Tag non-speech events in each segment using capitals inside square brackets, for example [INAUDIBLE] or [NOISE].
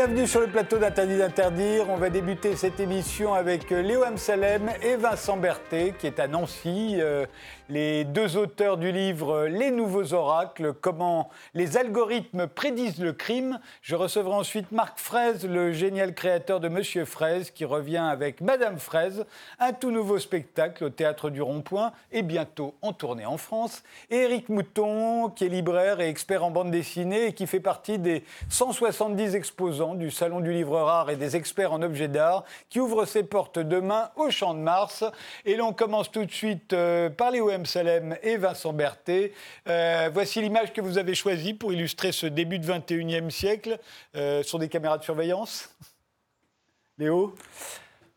Bienvenue sur le plateau d'Interdit d'interdire. On va débuter cette émission avec euh, Léo Amsalem et Vincent Berthet, qui est à Nancy, euh, les deux auteurs du livre euh, Les nouveaux oracles, comment les algorithmes prédisent le crime. Je recevrai ensuite Marc Fraise, le génial créateur de Monsieur Fraise, qui revient avec Madame Fraise, un tout nouveau spectacle au théâtre du Rond-Point et bientôt en tournée en France. Et Éric Mouton, qui est libraire et expert en bande dessinée et qui fait partie des 170 exposants du Salon du Livre Rare et des experts en objets d'art qui ouvre ses portes demain au Champ de Mars. Et l'on commence tout de suite euh, par Léo M. Salem et Vincent Berthet. Euh, voici l'image que vous avez choisie pour illustrer ce début de 21e siècle euh, sur des caméras de surveillance. Léo?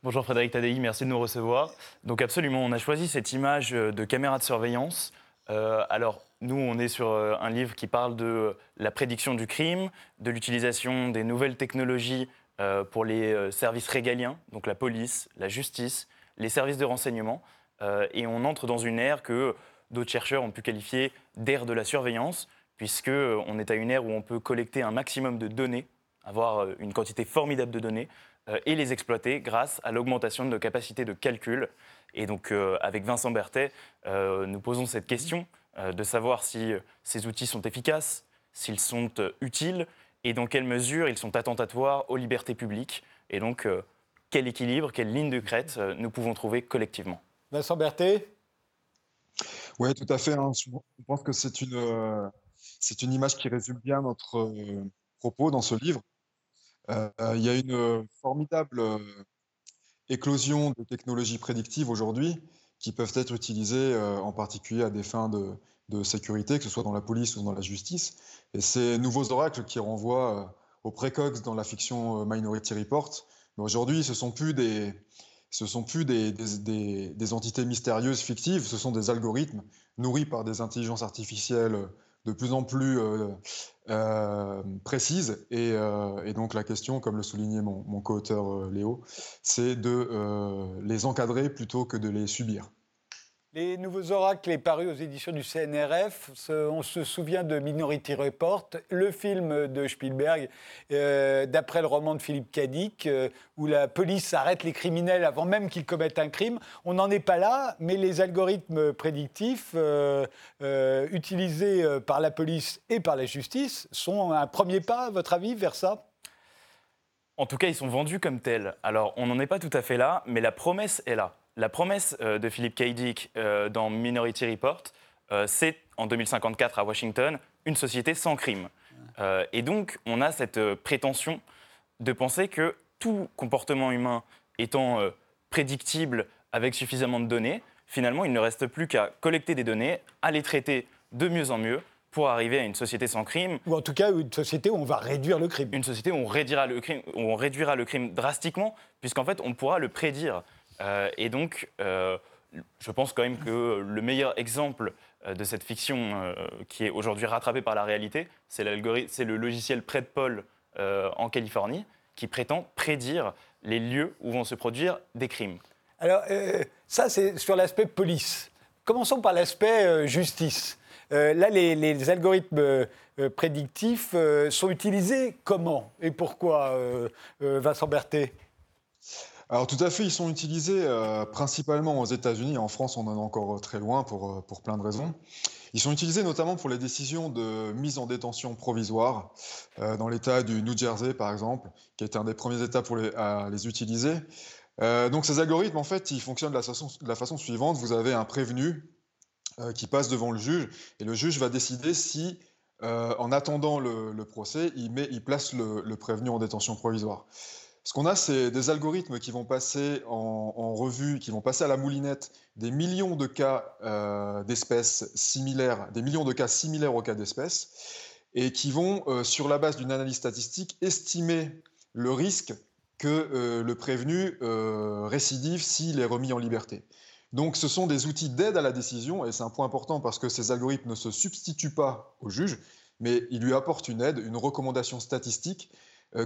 Bonjour Frédéric Tadei, merci de nous recevoir. Donc absolument, on a choisi cette image de caméra de surveillance. alors, nous, on est sur euh, un livre qui parle de la prédiction du crime, de l'utilisation des nouvelles technologies euh, pour les euh, services régaliens, donc la police, la justice, les services de renseignement. Et on entre dans une ère que d'autres chercheurs ont pu qualifier d'ère de la surveillance, puisqu'on est à une ère où on peut collecter un maximum de données, avoir une quantité formidable de données, et les exploiter grâce à l'augmentation de nos capacités de calcul. Et donc, avec Vincent Berthet, nous posons cette question euh, de savoir si euh, ces outils sont efficaces, s'ils sont euh, utiles et dans quelle mesure ils sont attentatoires aux libertés publiques. Et donc, quel équilibre, quelle ligne de crête nous pouvons trouver collectivement. Vincent Berthet? Oui, tout à fait. Hein. Je pense que c'est une, c'est une image qui résume bien notre propos dans ce livre. Il y a une formidable éclosion de technologies prédictives aujourd'hui qui peuvent être utilisés euh, en particulier à des fins de, sécurité, que ce soit dans la police ou dans la justice. Et ces nouveaux oracles qui renvoient euh, aux précox dans la fiction euh, Minority Report, mais aujourd'hui, ce sont plus des, ce sont plus des, des, entités mystérieuses fictives, ce sont des algorithmes nourris par des intelligences artificielles de plus en plus euh, euh, précise. Euh, et, donc la question, comme le soulignait mon, mon co-auteur Léo, c'est de les encadrer plutôt que de les subir. Les nouveaux oracles est paru aux éditions du CNRF. On se souvient de Minority Report, le film de Spielberg, euh, d'après le roman de Philippe Cadic, euh, où la police arrête les criminels avant même qu'ils commettent un crime. On n'en est pas là, mais les algorithmes prédictifs euh, utilisés par la police et par la justice sont un premier pas, à votre avis, vers ça? En tout cas, ils sont vendus comme tels. Alors, on n'en est pas tout à fait là, mais la promesse est là la promesse euh, de Philippe K. Dick euh, dans Minority Report, euh, c'est en 2054 à Washington une société sans crime. et donc, on a cette prétention de penser que tout comportement humain étant prédictible avec suffisamment de données, finalement, il ne reste plus qu'à collecter des données, à les traiter de mieux en mieux pour arriver à une société sans crime. Ou en tout cas, une société où on va réduire le crime. Une société où on réduira le crime, où on réduira le crime drastiquement, puisqu'en fait, on pourra le prédire. Euh, et donc, euh, je pense quand même que le meilleur exemple euh, de cette fiction qui est aujourd'hui rattrapée par la réalité, c'est le logiciel PredPol en Californie qui prétend prédire les lieux où vont se produire des crimes. Alors, ça, c'est sur l'aspect police. Commençons par l'aspect justice. là, les, les algorithmes prédictifs sont utilisés comment et pourquoi, Vincent Berthet? Alors tout à fait, ils sont utilisés euh, principalement aux États-Unis. En France, on en est encore très loin pour, euh, pour plein de raisons. Ils sont utilisés notamment pour les décisions de mise en détention provisoire, euh, dans l'État du New Jersey par exemple, qui était un des premiers États pour les, à les utiliser. donc ces algorithmes, en fait, ils fonctionnent de la façon, suivante. Vous avez un prévenu qui passe devant le juge, et le juge va décider si, en attendant le, procès, il, met, il place le prévenu en détention provisoire. Ce qu'on a, c'est des algorithmes qui vont passer en, revue, qui vont passer à la moulinette des millions de cas euh, d'espèces similaires, des millions de cas similaires aux cas d'espèces, et qui vont, euh, sur la base d'une analyse statistique, estimer le risque que euh, le prévenu récidive s'il est remis en liberté. Donc ce sont des outils d'aide à la décision, et c'est un point important parce que ces algorithmes ne se substituent pas au juge, mais ils lui apportent une aide, une recommandation statistique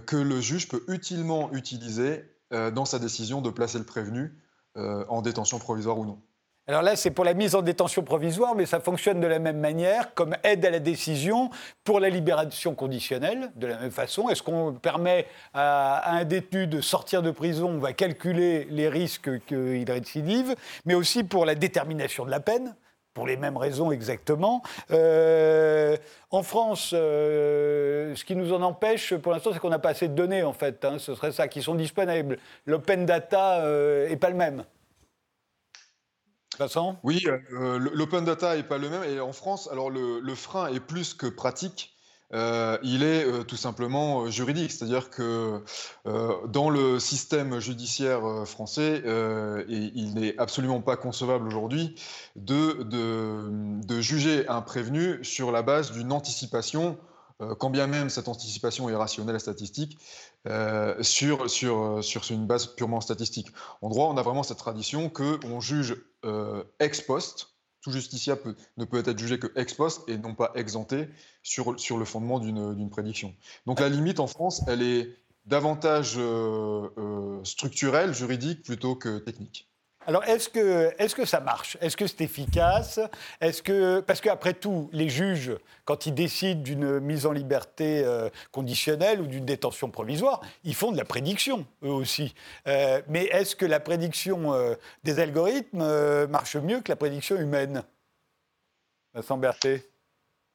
que le juge peut utilement utiliser euh, dans sa décision de placer le prévenu euh, en détention provisoire ou non. Alors là, c'est pour la mise en détention provisoire, mais ça fonctionne de la même manière, comme aide à la décision pour la libération conditionnelle, de la même façon. Est-ce qu'on permet à, un détenu de sortir de prison On va calculer les risques qu'il récidive, mais aussi pour la détermination de la peine pour les mêmes raisons exactement. Euh, en France, euh, ce qui nous en empêche pour l'instant, c'est qu'on n'a pas assez de données, en fait. Hein. ce serait ça, qui sont disponibles. L'open data n'est euh, pas le même. Vincent? Oui, l'open data n'est pas le même. Et en France, alors le frein est plus que pratique. Euh, il est euh, tout simplement euh, juridique, c'est-à-dire que dans le système judiciaire français, il n'est absolument pas concevable aujourd'hui de, de, juger un prévenu sur la base d'une anticipation, quand bien même cette anticipation est rationnelle et statistique, sur, sur, sur une base purement statistique. En droit, on a vraiment cette tradition qu'on juge ex post, tout justiciable ne peut être jugé que ex post et non pas exempté sur, sur le fondement d'une prédiction. Donc la limite en France, elle est davantage euh, euh, structurelle, juridique, plutôt que technique. Alors, est-ce que, est que ça marche? Est-ce que c'est efficace? Est-ce que, Parce qu'après tout, les juges, quand ils décident d'une mise en liberté euh, conditionnelle ou d'une détention provisoire, ils font de la prédiction, eux aussi. Euh, mais est-ce que la prédiction euh, des algorithmes marche mieux que la prédiction humaine? Vincent Berthet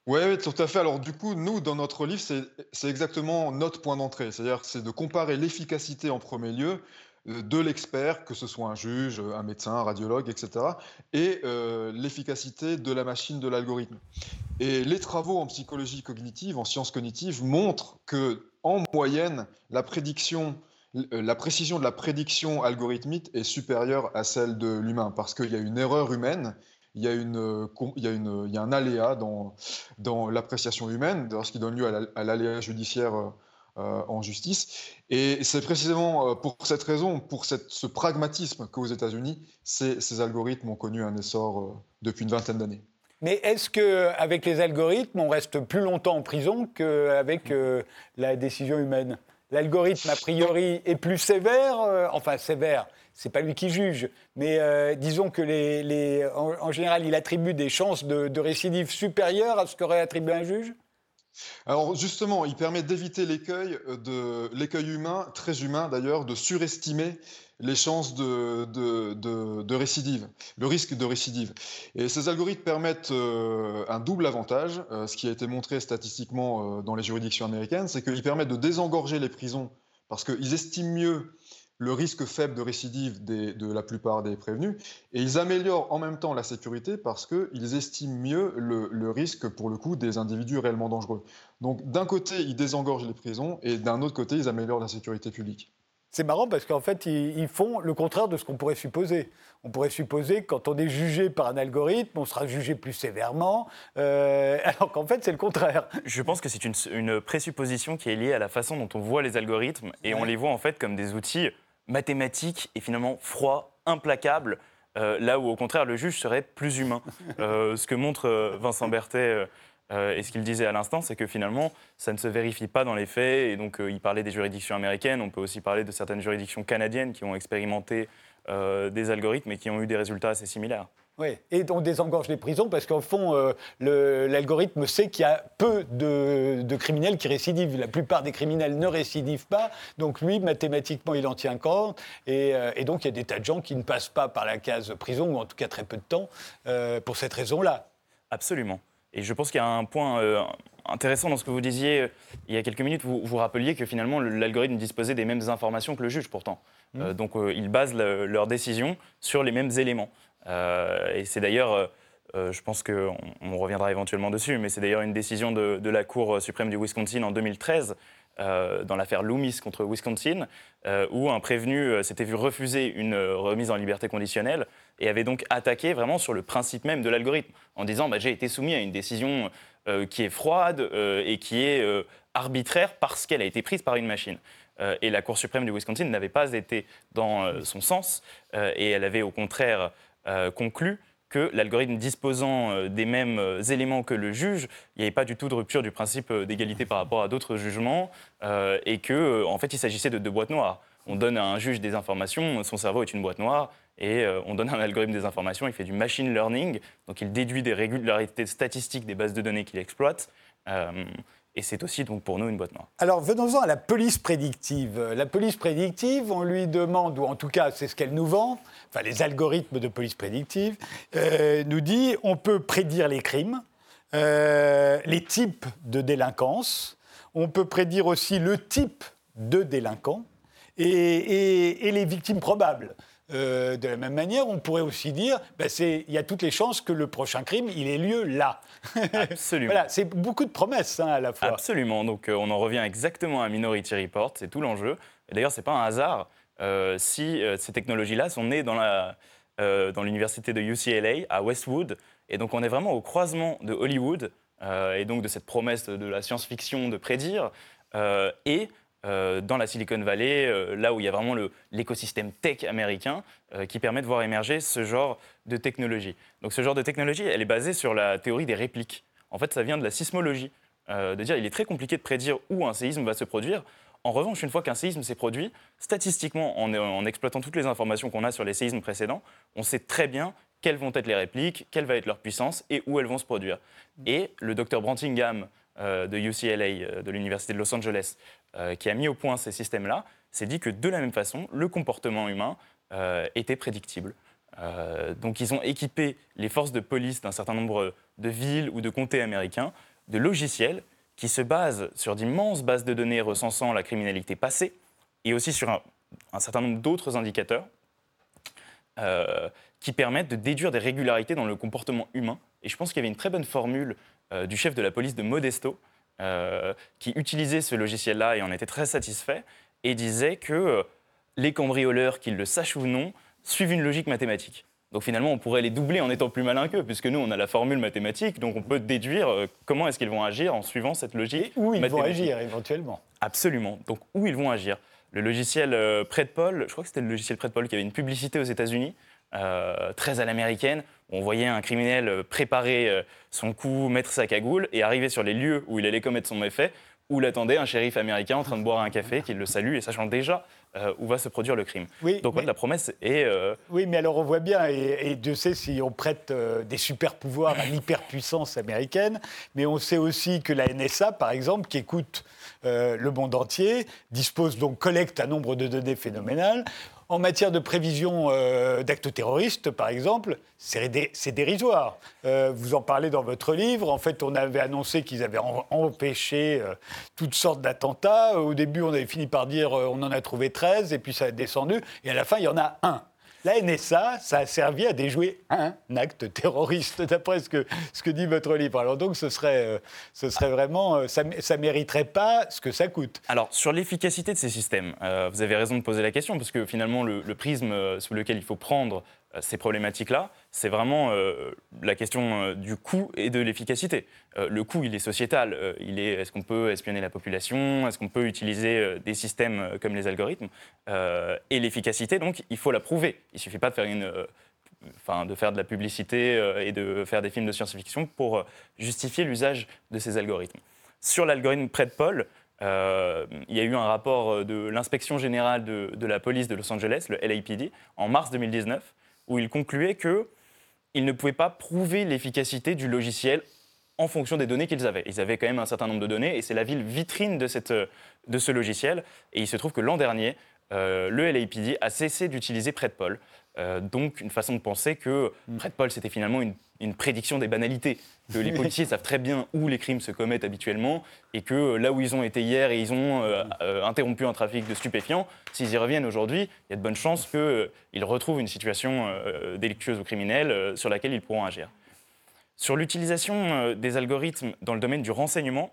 oui, ouais, tout à fait. Alors du coup, nous, dans notre livre, c'est exactement notre point d'entrée. C'est-à-dire c'est de comparer l'efficacité en premier lieu de l'expert, que ce soit un juge, un médecin, un radiologue, etc., et euh, l'efficacité de la machine, de l'algorithme. Et les travaux en psychologie cognitive, en sciences cognitives, montrent que, en moyenne, la euh, précision de la prédiction algorithmique est supérieure à celle de l'humain, parce qu'il y a une erreur humaine il y a, un aléa dans, l'appréciation humaine, ce qui donne lieu à l'aléa judiciaire euh, en justice. Et c'est précisément euh, pour cette raison, pour ce pragmatisme qu'aux États-Unis, ces, algorithmes ont connu un essor euh, depuis une vingtaine d'années. Mais est-ce qu'avec les algorithmes, on reste plus longtemps en prison qu'avec la décision humaine? L'algorithme, a priori, est plus sévère, enfin sévère, c'est pas lui qui juge, mais disons que en, général, il attribue des chances de récidive supérieures à ce qu'aurait attribué un juge? Alors justement, il permet d'éviter l'écueil euh, de l'écueil humain, très humain d'ailleurs, de surestimer les chances de, de, récidive, le risque de récidive. Et ces algorithmes permettent euh, un double avantage, euh, ce qui a été montré statistiquement dans les juridictions américaines, c'est qu'ils permettent de désengorger les prisons parce qu'ils estiment mieux le risque faible de récidive de la plupart des prévenus, et ils améliorent en même temps la sécurité parce qu'ils estiment mieux le, risque, pour le coup, des individus réellement dangereux. Donc d'un côté, ils désengorgent les prisons, et d'un autre côté, ils améliorent la sécurité publique. C'est marrant parce qu'en fait, ils, font le contraire de ce qu'on pourrait supposer. On pourrait supposer que quand on est jugé par un algorithme, on sera jugé plus sévèrement, euh, [LAUGHS] alors qu'en fait, c'est le contraire. Je pense que c'est une, présupposition qui est liée à la façon dont on voit les algorithmes, et on les voit en fait comme des outils mathématique et finalement froid, implacable, euh, là où au contraire le juge serait plus humain. [LAUGHS] Euh, ce que montre euh, Vincent Berthet et ce qu'il disait à l'instant, c'est que finalement ça ne se vérifie pas dans les faits. Et donc il parlait des juridictions américaines, on peut aussi parler de certaines juridictions canadiennes qui ont expérimenté des algorithmes et qui ont eu des résultats assez similaires. Oui, et on désengorge les prisons parce qu'en fond, euh, l'algorithme sait qu'il y a peu de, criminels qui récidivent. La plupart des criminels ne récidivent pas, donc lui, mathématiquement, il en tient compte. Et, euh, donc, il y a des tas de gens qui ne passent pas par la case prison, ou en tout cas très peu de temps, euh, pour cette raison-là. Absolument. Et je pense qu'il y a un point intéressant dans ce que vous disiez il y a quelques minutes. Vous, vous rappeliez que finalement, l'algorithme disposait des mêmes informations que le juge, pourtant. Mmh. donc, ils basent leur décision sur les mêmes éléments. Euh, et c'est d'ailleurs, euh, euh, je pense qu'on on reviendra éventuellement dessus, mais c'est d'ailleurs une décision de, la Cour suprême du Wisconsin en 2013. dans l'affaire Loomis contre Wisconsin, où un prévenu s'était vu refuser une remise en liberté conditionnelle et avait donc attaqué vraiment sur le principe même de l'algorithme, en disant bah, j'ai été soumis à une décision qui est froide et qui est arbitraire parce qu'elle a été prise par une machine. et la Cour suprême du Wisconsin n'avait pas été dans son sens, et elle avait au contraire conclut que l'algorithme disposant euh, des mêmes euh, éléments que le juge, il n'y avait pas du tout de rupture du principe d'égalité par rapport à d'autres jugements, et que en fait il s'agissait de deux boîtes noires. On donne à un juge des informations, son cerveau est une boîte noire, et on donne un algorithme des informations, il fait du machine learning, donc il déduit des régularités statistiques des bases de données qu'il exploite. Et c'est aussi donc pour nous une boîte noire. Alors venons-en à la police prédictive. La police prédictive, on lui demande, ou en tout cas c'est ce qu'elle nous vend, enfin les algorithmes de police prédictive, euh, nous dit on peut prédire les crimes, euh, les types de délinquance, on peut prédire aussi le type de délinquant et les victimes probables. Euh, de la même manière, on pourrait aussi dire, ben il y a toutes les chances que le prochain crime, il ait lieu là. [LAUGHS] Absolument. voilà, c'est beaucoup de promesses hein, à la fois. Absolument. Donc euh, on en revient exactement à Minority Report, c'est tout l'enjeu. Et d'ailleurs, c'est pas un hasard euh, si ces technologies-là sont nées dans la dans l'université de UCLA à Westwood. Et donc on est vraiment au croisement de Hollywood et donc de cette promesse de la science-fiction de prédire et euh, dans la Silicon Valley, euh, là où il y a vraiment l'écosystème tech américain euh, qui permet de voir émerger ce genre de technologie. Donc ce genre de technologie, elle est basée sur la théorie des répliques. En fait, ça vient de la sismologie, de dire il est très compliqué de prédire où un séisme va se produire. En revanche, une fois qu'un séisme s'est produit, statistiquement, en, en, exploitant toutes les informations qu'on a sur les séismes précédents, on sait très bien quelles vont être les répliques, quelle va être leur puissance et où elles vont se produire. Et le docteur Brantingham de UCLA, de l'Université de Los Angeles, euh, qui a mis au point ces systèmes-là, s'est dit que de la même façon, le comportement humain euh, était prédictible. Euh, donc ils ont équipé les forces de police d'un certain nombre de villes ou de comtés américains de logiciels qui se basent sur d'immenses bases de données recensant la criminalité passée et aussi sur un, certain nombre d'autres indicateurs qui permettent de déduire des régularités dans le comportement humain. Et je pense qu'il y avait une très bonne formule du chef de la police de Modesto euh, qui utilisait ce logiciel-là et en était très satisfait, et disait que euh, les cambrioleurs, qu'ils le sachent ou non, suivent une logique mathématique. Donc finalement, on pourrait les doubler en étant plus malin qu'eux, puisque nous, on a la formule mathématique, donc on peut déduire euh, comment est-ce qu'ils vont agir en suivant cette logique. Et où ils vont agir éventuellement. Absolument. Donc où ils vont agir. Le logiciel euh, Paul, je crois que c'était le logiciel Paul qui avait une publicité aux États-Unis, très à l'américaine, on voyait un criminel euh, préparer euh, son coup, mettre sa cagoule et arriver sur les lieux où il allait commettre son méfait, où l'attendait un shérif américain en train de boire un café, qui le salue et sachant déjà euh, où va se produire le crime. Donc la promesse est... Oui, mais alors on voit bien, et, Dieu sait si on prête des super pouvoirs à l'hyperpuissance américaine, mais on sait aussi que la NSA, par exemple, qui écoute le monde entier, dispose donc, collecte un nombre de données phénoménales. En matière de prévision euh, d'actes terroristes, par exemple, c'est dérisoire. Euh, vous en parlez dans votre livre. En fait, on avait annoncé qu'ils avaient empêché euh, toutes sortes d'attentats. Au début, on avait fini par dire on en a trouvé 13, et puis ça a descendu. Et à la fin, il y en a un. La NSA, ça a servi à déjouer un acte terroriste, d'après ce que, ce que dit votre livre. Alors donc, ce serait, euh, ce serait vraiment, euh, ça ne mériterait pas ce que ça coûte. Alors, sur l'efficacité de ces systèmes, euh, vous avez raison de poser la question, parce que finalement, le, le prisme sous lequel il faut prendre ces problématiques-là, c'est vraiment euh, la question euh, du coût et de l'efficacité. le coût, il est sociétal. il est est-ce qu'on peut espionner la population? Est-ce qu'on peut utiliser des systèmes comme les algorithmes? Et l'efficacité, donc, il faut la prouver. Il ne suffit pas de faire une enfin, de faire de la publicité et de faire des films de science-fiction pour justifier l'usage de ces algorithmes. Sur l'algorithme euh, il y a eu un rapport de l'inspection générale de, de, la police de Los Angeles, le LAPD, en mars 2019, où il concluait qu'ils ne pouvaient pas prouver l'efficacité du logiciel en fonction des données qu'ils avaient. Ils avaient quand même un certain nombre de données et c'est la ville vitrine de ce logiciel. Et il se trouve que l'an dernier, euh, le LAPD a cessé d'utiliser PredPol. Euh, donc une façon de penser que mm. PredPol, c'était finalement une, prédiction des banalités, que les [LAUGHS] policiers savent très bien où les crimes se commettent habituellement, et que là où ils ont été hier et ils ont euh, euh, interrompu un trafic de stupéfiants, s'ils y reviennent aujourd'hui, il y a de bonnes chances qu'ils retrouvent une situation délictueuse ou criminelle sur laquelle ils pourront agir. Sur l'utilisation des algorithmes dans le domaine du renseignement,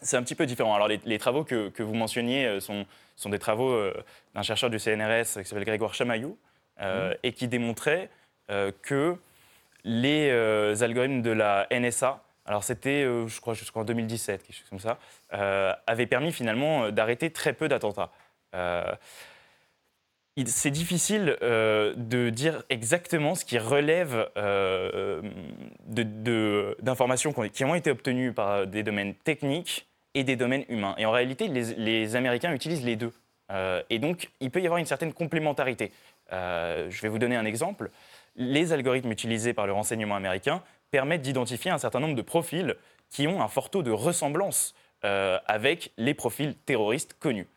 c'est un petit peu différent. Alors les, travaux que, vous mentionniez sont, sont des travaux d'un chercheur du CNRS qui s'appelle Grégoire Chamaillou, euh, mmh. et qui démontrait euh, que les euh, algorithmes de la NSA, alors c'était, je crois, jusqu'en 2017, quelque chose comme ça, avaient permis finalement d'arrêter très peu d'attentats. c'est difficile de dire exactement ce qui relève d'informations qui ont été obtenues par des domaines techniques et des domaines humains. Et en réalité, les, les Américains utilisent les deux. et donc, il peut y avoir une certaine complémentarité. Je vais vous donner un exemple. Les algorithmes utilisés par le renseignement américain permettent d'identifier un certain nombre de profils qui ont un fort taux de ressemblance avec les profils terroristes connus.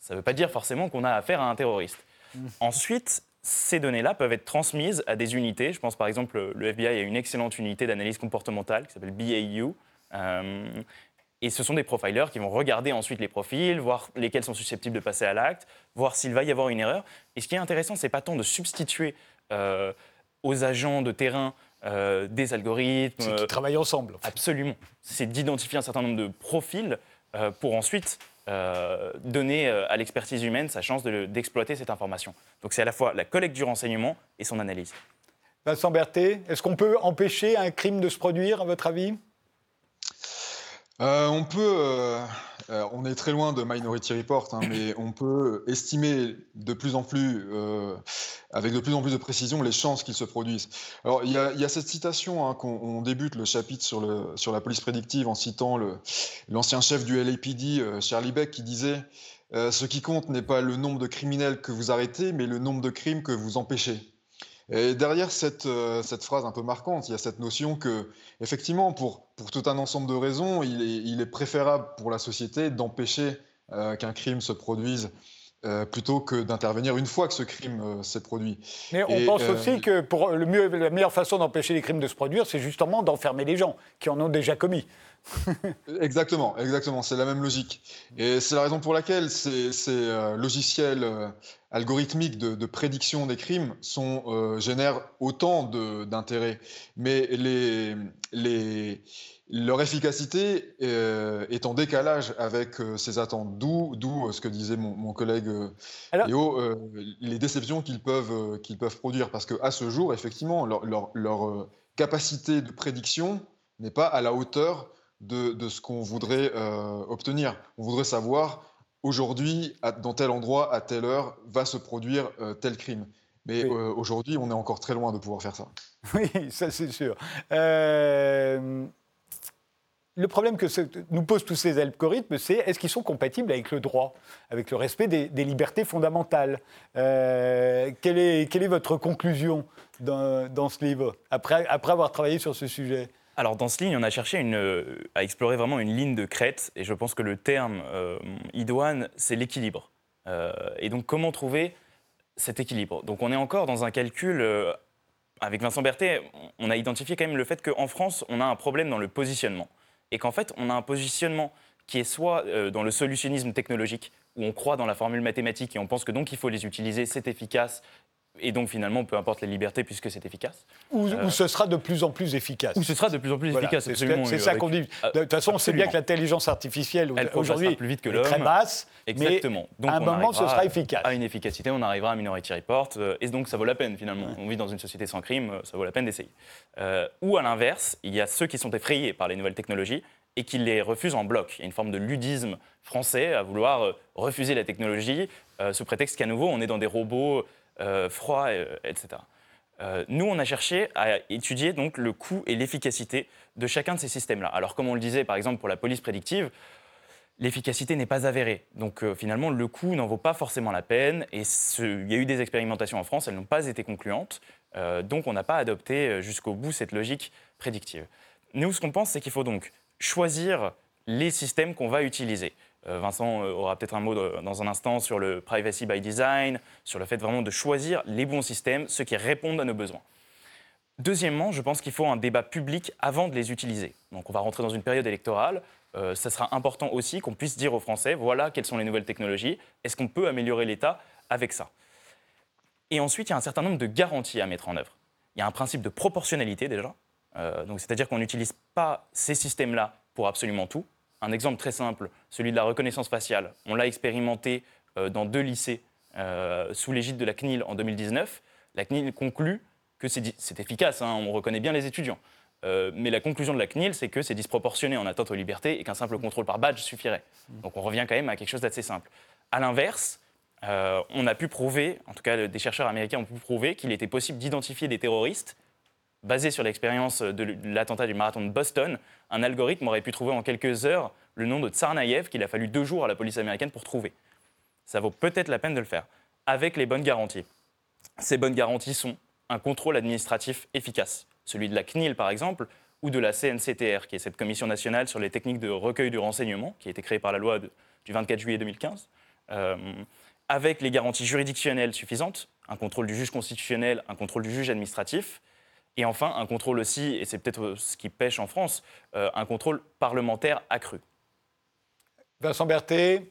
Ça ne veut pas dire forcément qu'on a affaire à un terroriste. Mmh. [LAUGHS] Ensuite, ces données-là peuvent être transmises à des unités. Je pense par exemple, le FBI a une excellente unité d'analyse comportementale qui s'appelle BAU. Euh, et ce sont des profilers qui vont regarder ensuite les profils, voir lesquels sont susceptibles de passer à l'acte, voir s'il va y avoir une erreur. Et ce qui est intéressant, c'est pas tant de substituer euh, aux agents de terrain euh, des algorithmes. C'est qu'ils travaillent ensemble. Absolument. C'est d'identifier un certain nombre de profils pour ensuite euh, donner euh, à l'expertise humaine sa chance d'exploiter cette information. Donc c'est à la fois la collecte du renseignement et son analyse. Vincent Berthet, est-ce qu'on peut empêcher un crime de se produire, à votre avis? Euh, On peut euh, on est très loin de Minority Report, hein, mais [COUGHS] on peut estimer de plus en plus, euh, avec de plus en plus de précision, les chances qu'ils se produisent. Alors, il y a, cette citation hein, qu'on débute le chapitre sur, le, sur la police prédictive en citant l'ancien chef du LAPD, Charlie Beck, qui disait Ce qui compte n'est pas le nombre de criminels que vous arrêtez, mais le nombre de crimes que vous empêchez. Et derrière cette, euh, cette, phrase un peu marquante, il y a cette notion que, effectivement, pour, tout un ensemble de raisons, il est, il est préférable pour la société d'empêcher euh, qu'un crime se produise euh, plutôt que d'intervenir une fois que ce crime s'est produit. Mais on pense aussi que pour le mieux, la meilleure façon d'empêcher les crimes de se produire, c'est justement d'enfermer les gens qui en ont déjà commis. [LAUGHS] exactement, exactement, c'est la même logique. Et c'est la raison pour laquelle ces, ces logiciels algorithmiques de, prédiction des crimes sont, euh, génèrent autant d'intérêt. Mais les, les, leur efficacité euh, est en décalage avec euh, ces attentes. D'où, d'où ce que disait mon, collègue Léo, les déceptions qu'ils peuvent, qu'ils peuvent produire. Parce qu'à ce jour, effectivement, leur, leur, leur capacité de prédiction n'est pas à la hauteur de, de ce qu'on voudrait obtenir. On voudrait savoir aujourd'hui, dans tel endroit, à telle heure, va se produire euh, tel crime. Mais euh, aujourd'hui, on est encore très loin de pouvoir faire ça. [LAUGHS] Oui, ça c'est sûr. Euh, le problème que nous posent tous ces algorithmes, c'est est-ce qu'ils sont compatibles avec le droit, avec le respect des, libertés fondamentales? Quelle, est, quelle, est, votre conclusion dans, ce livre, après, avoir travaillé sur ce sujet? Alors dans ce livre, on a cherché euh, à explorer vraiment une ligne de crête, et je pense que le terme euh, idoine, c'est l'équilibre. Euh, et donc comment trouver cet équilibre? Donc on est encore dans un calcul, avec Vincent Berthet, on a identifié quand même le fait qu'en France, on a un problème dans le positionnement, et qu'en fait, on a un positionnement qui est soit dans le solutionnisme technologique, où on croit dans la formule mathématique et on pense que donc il faut les utiliser, c'est efficace, et donc finalement, peu importe les libertés puisque c'est efficace. Ou, euh, ce sera de plus en plus efficace. Ou ce sera de plus en plus efficace, absolument. C'est ça qu'on dit. De toute façon, on sait bien que l'intelligence artificielle aujourd'hui est très basse. Exactement. donc à un moment, ce sera efficace. À une efficacité, on arrivera à Minority Report. Euh, et donc ça vaut la peine finalement. On vit dans une société sans crime, euh, ça vaut la peine d'essayer. ou à l'inverse, il y a ceux qui sont effrayés par les nouvelles technologies et qui les refusent en bloc. Il y a une forme de ludisme français à vouloir refuser la technologie sous prétexte qu'à nouveau, on est dans des robots euh, froid, euh, etc. Euh, nous, on a cherché à étudier donc le coût et l'efficacité de chacun de ces systèmes-là. Alors, comme on le disait, par exemple, pour la police prédictive, l'efficacité n'est pas avérée. Donc, finalement, le coût n'en vaut pas forcément la peine. Et il y a eu des expérimentations en France, elles n'ont pas été concluantes. donc, on n'a pas adopté jusqu'au bout cette logique prédictive. Nous, ce qu'on pense, c'est qu'il faut donc choisir les systèmes qu'on va utiliser. Euh, Vincent euh, aura peut-être un mot dans un instant sur le privacy by design, sur le fait vraiment de choisir les bons systèmes, ceux qui répondent à nos besoins. Deuxièmement, je pense qu'il faut un débat public avant de les utiliser. Donc on va rentrer dans une période électorale. Euh, ça sera important aussi qu'on puisse dire aux Français, voilà quelles sont les nouvelles technologies, est-ce qu'on peut améliorer l'État avec ça? Et ensuite, il y a un certain nombre de garanties à mettre en œuvre. Il y a un principe de proportionnalité déjà, donc c'est-à-dire qu'on n'utilise pas ces systèmes-là pour absolument tout. Un exemple très simple, celui de la reconnaissance faciale. On l'a expérimenté euh, dans deux lycées euh, sous l'égide de la CNIL en 2019. La CNIL conclut que c'est efficace, hein, on reconnaît bien les étudiants. Euh, mais la conclusion de la CNIL, c'est que c'est disproportionné en atteinte aux libertés et qu'un simple contrôle par badge suffirait. Donc on revient quand même à quelque chose d'assez simple. À l'inverse, on a pu prouver, en tout cas des chercheurs américains ont pu prouver qu'il était possible d'identifier des terroristes basé sur l'expérience de l'attentat du marathon de Boston, un algorithme aurait pu trouver en quelques heures le nom de Tsarnaev qu'il a fallu deux jours à la police américaine pour trouver. Ça vaut peut-être la peine de le faire, avec les bonnes garanties. ces bonnes garanties sont un contrôle administratif efficace, celui de la CNIL par exemple, ou de la CNCTR, qui est cette commission nationale sur les techniques de recueil du renseignement, qui a été créée par la loi du 24 juillet 2015, euh, avec les garanties juridictionnelles suffisantes, un contrôle du juge constitutionnel, un contrôle du juge administratif, et enfin un contrôle aussi, et c'est peut-être ce qui pêche en France, euh, un contrôle parlementaire accru. Vincent Berthet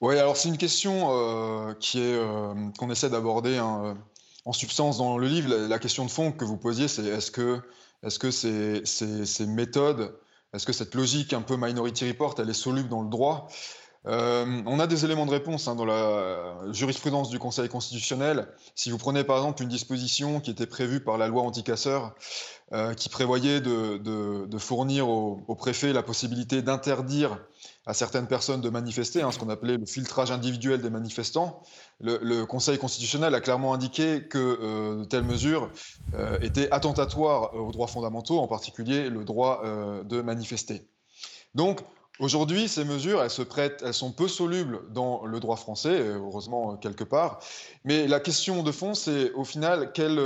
Oui, alors c'est une question euh, qui est qu'on essaie d'aborder hein, en substance dans le livre. La, la, question de fond que vous posiez, c'est est-ce que est-ce que ces, ces, méthodes, est-ce que cette logique un peu Minority Report, elle est soluble dans le droit? Euh, on a des éléments de réponse hein, dans la jurisprudence du Conseil constitutionnel. Si vous prenez par exemple une disposition qui était prévue par la loi anticasseur, euh, qui prévoyait de, fournir au, préfet la possibilité d'interdire à certaines personnes de manifester, hein, ce qu'on appelait le filtrage individuel des manifestants. Le, Conseil constitutionnel a clairement indiqué que euh, de telles mesures euh, étaient attentatoires aux droits fondamentaux, en particulier le droit euh, de manifester. Donc, Aujourd'hui, ces mesures, elles se prêtent, elles sont peu solubles dans le droit français, heureusement quelque part. Mais la question de fond, c'est au final quel,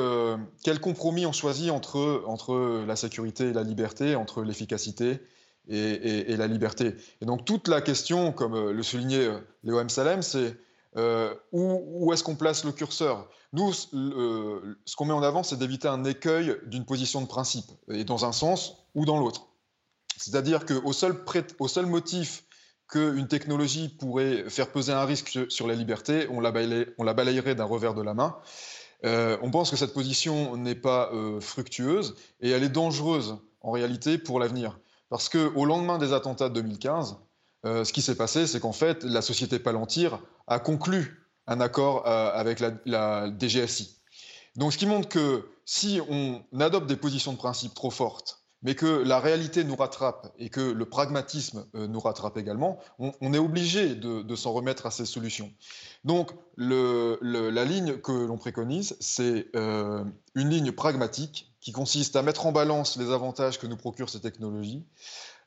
quel, compromis on choisit entre, la sécurité et la liberté, entre l'efficacité et, la liberté. Et donc toute la question, comme euh, le soulignait euh, Léo M. Salem, c'est euh, où, est-ce qu'on place le curseur? Nous, ce qu'on met en avant, c'est d'éviter un écueil d'une position de principe, et dans un sens ou dans l'autre. C'est-à-dire qu'au seul, motif qu'une technologie pourrait faire peser un risque sur la liberté, on la, balayerait d'un revers de la main. on pense que cette position n'est pas fructueuse et elle est dangereuse en réalité pour l'avenir. Parce qu'au lendemain des attentats de 2015, euh, ce qui s'est passé, c'est qu'en fait, la société Palantir a conclu un accord euh, avec la, DGSI. Donc, ce qui montre que si on adopte des positions de principe trop fortes, mais que la réalité nous rattrape et que le pragmatisme euh, nous rattrape également, on, est obligé de, s'en remettre à ces solutions. Donc, la ligne que l'on préconise, c'est une ligne pragmatique qui consiste à mettre en balance les avantages que nous procurent ces technologies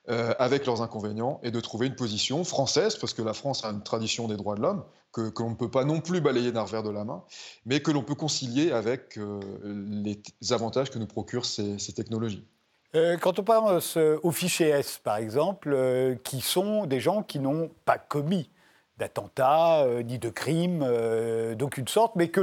euh, avec leurs inconvénients et de trouver une position française, parce que la France a une tradition des droits de l'homme, que, l'on ne peut pas non plus balayer d'un revers de la main, mais que l'on peut concilier avec euh, les avantages que nous procurent ces, technologies. Euh, quand on pense aux fichiers S, par exemple, qui sont des gens qui n'ont pas commis d'attentats ni de crimes d'aucune sorte, mais que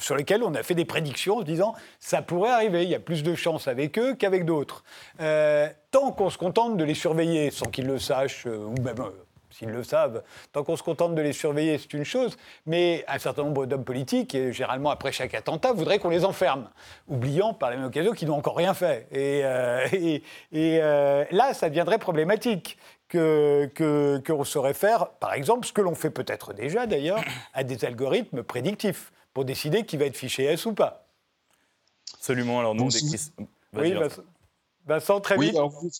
sur lesquels on a fait des prédictions en se disant ça pourrait arriver, il y a plus de chances avec eux qu'avec d'autres. Euh, tant qu'on se contente de les surveiller sans qu'ils le sachent, euh, ou même euh, s'ils le savent, tant qu'on se contente de les surveiller, c'est une chose, mais un certain nombre d'hommes politiques, et généralement après chaque attentat, voudraient qu'on les enferme, oubliant par la même occasion qu'ils n'ont encore rien fait. Et, et, là, ça deviendrait problématique que, que, qu'on saurait faire, par exemple, ce que l'on fait peut-être déjà d'ailleurs, à des algorithmes prédictifs pour décider qui va être fiché S ou pas. Absolument. Alors, nous, Oui, Vincent, très vite. vous,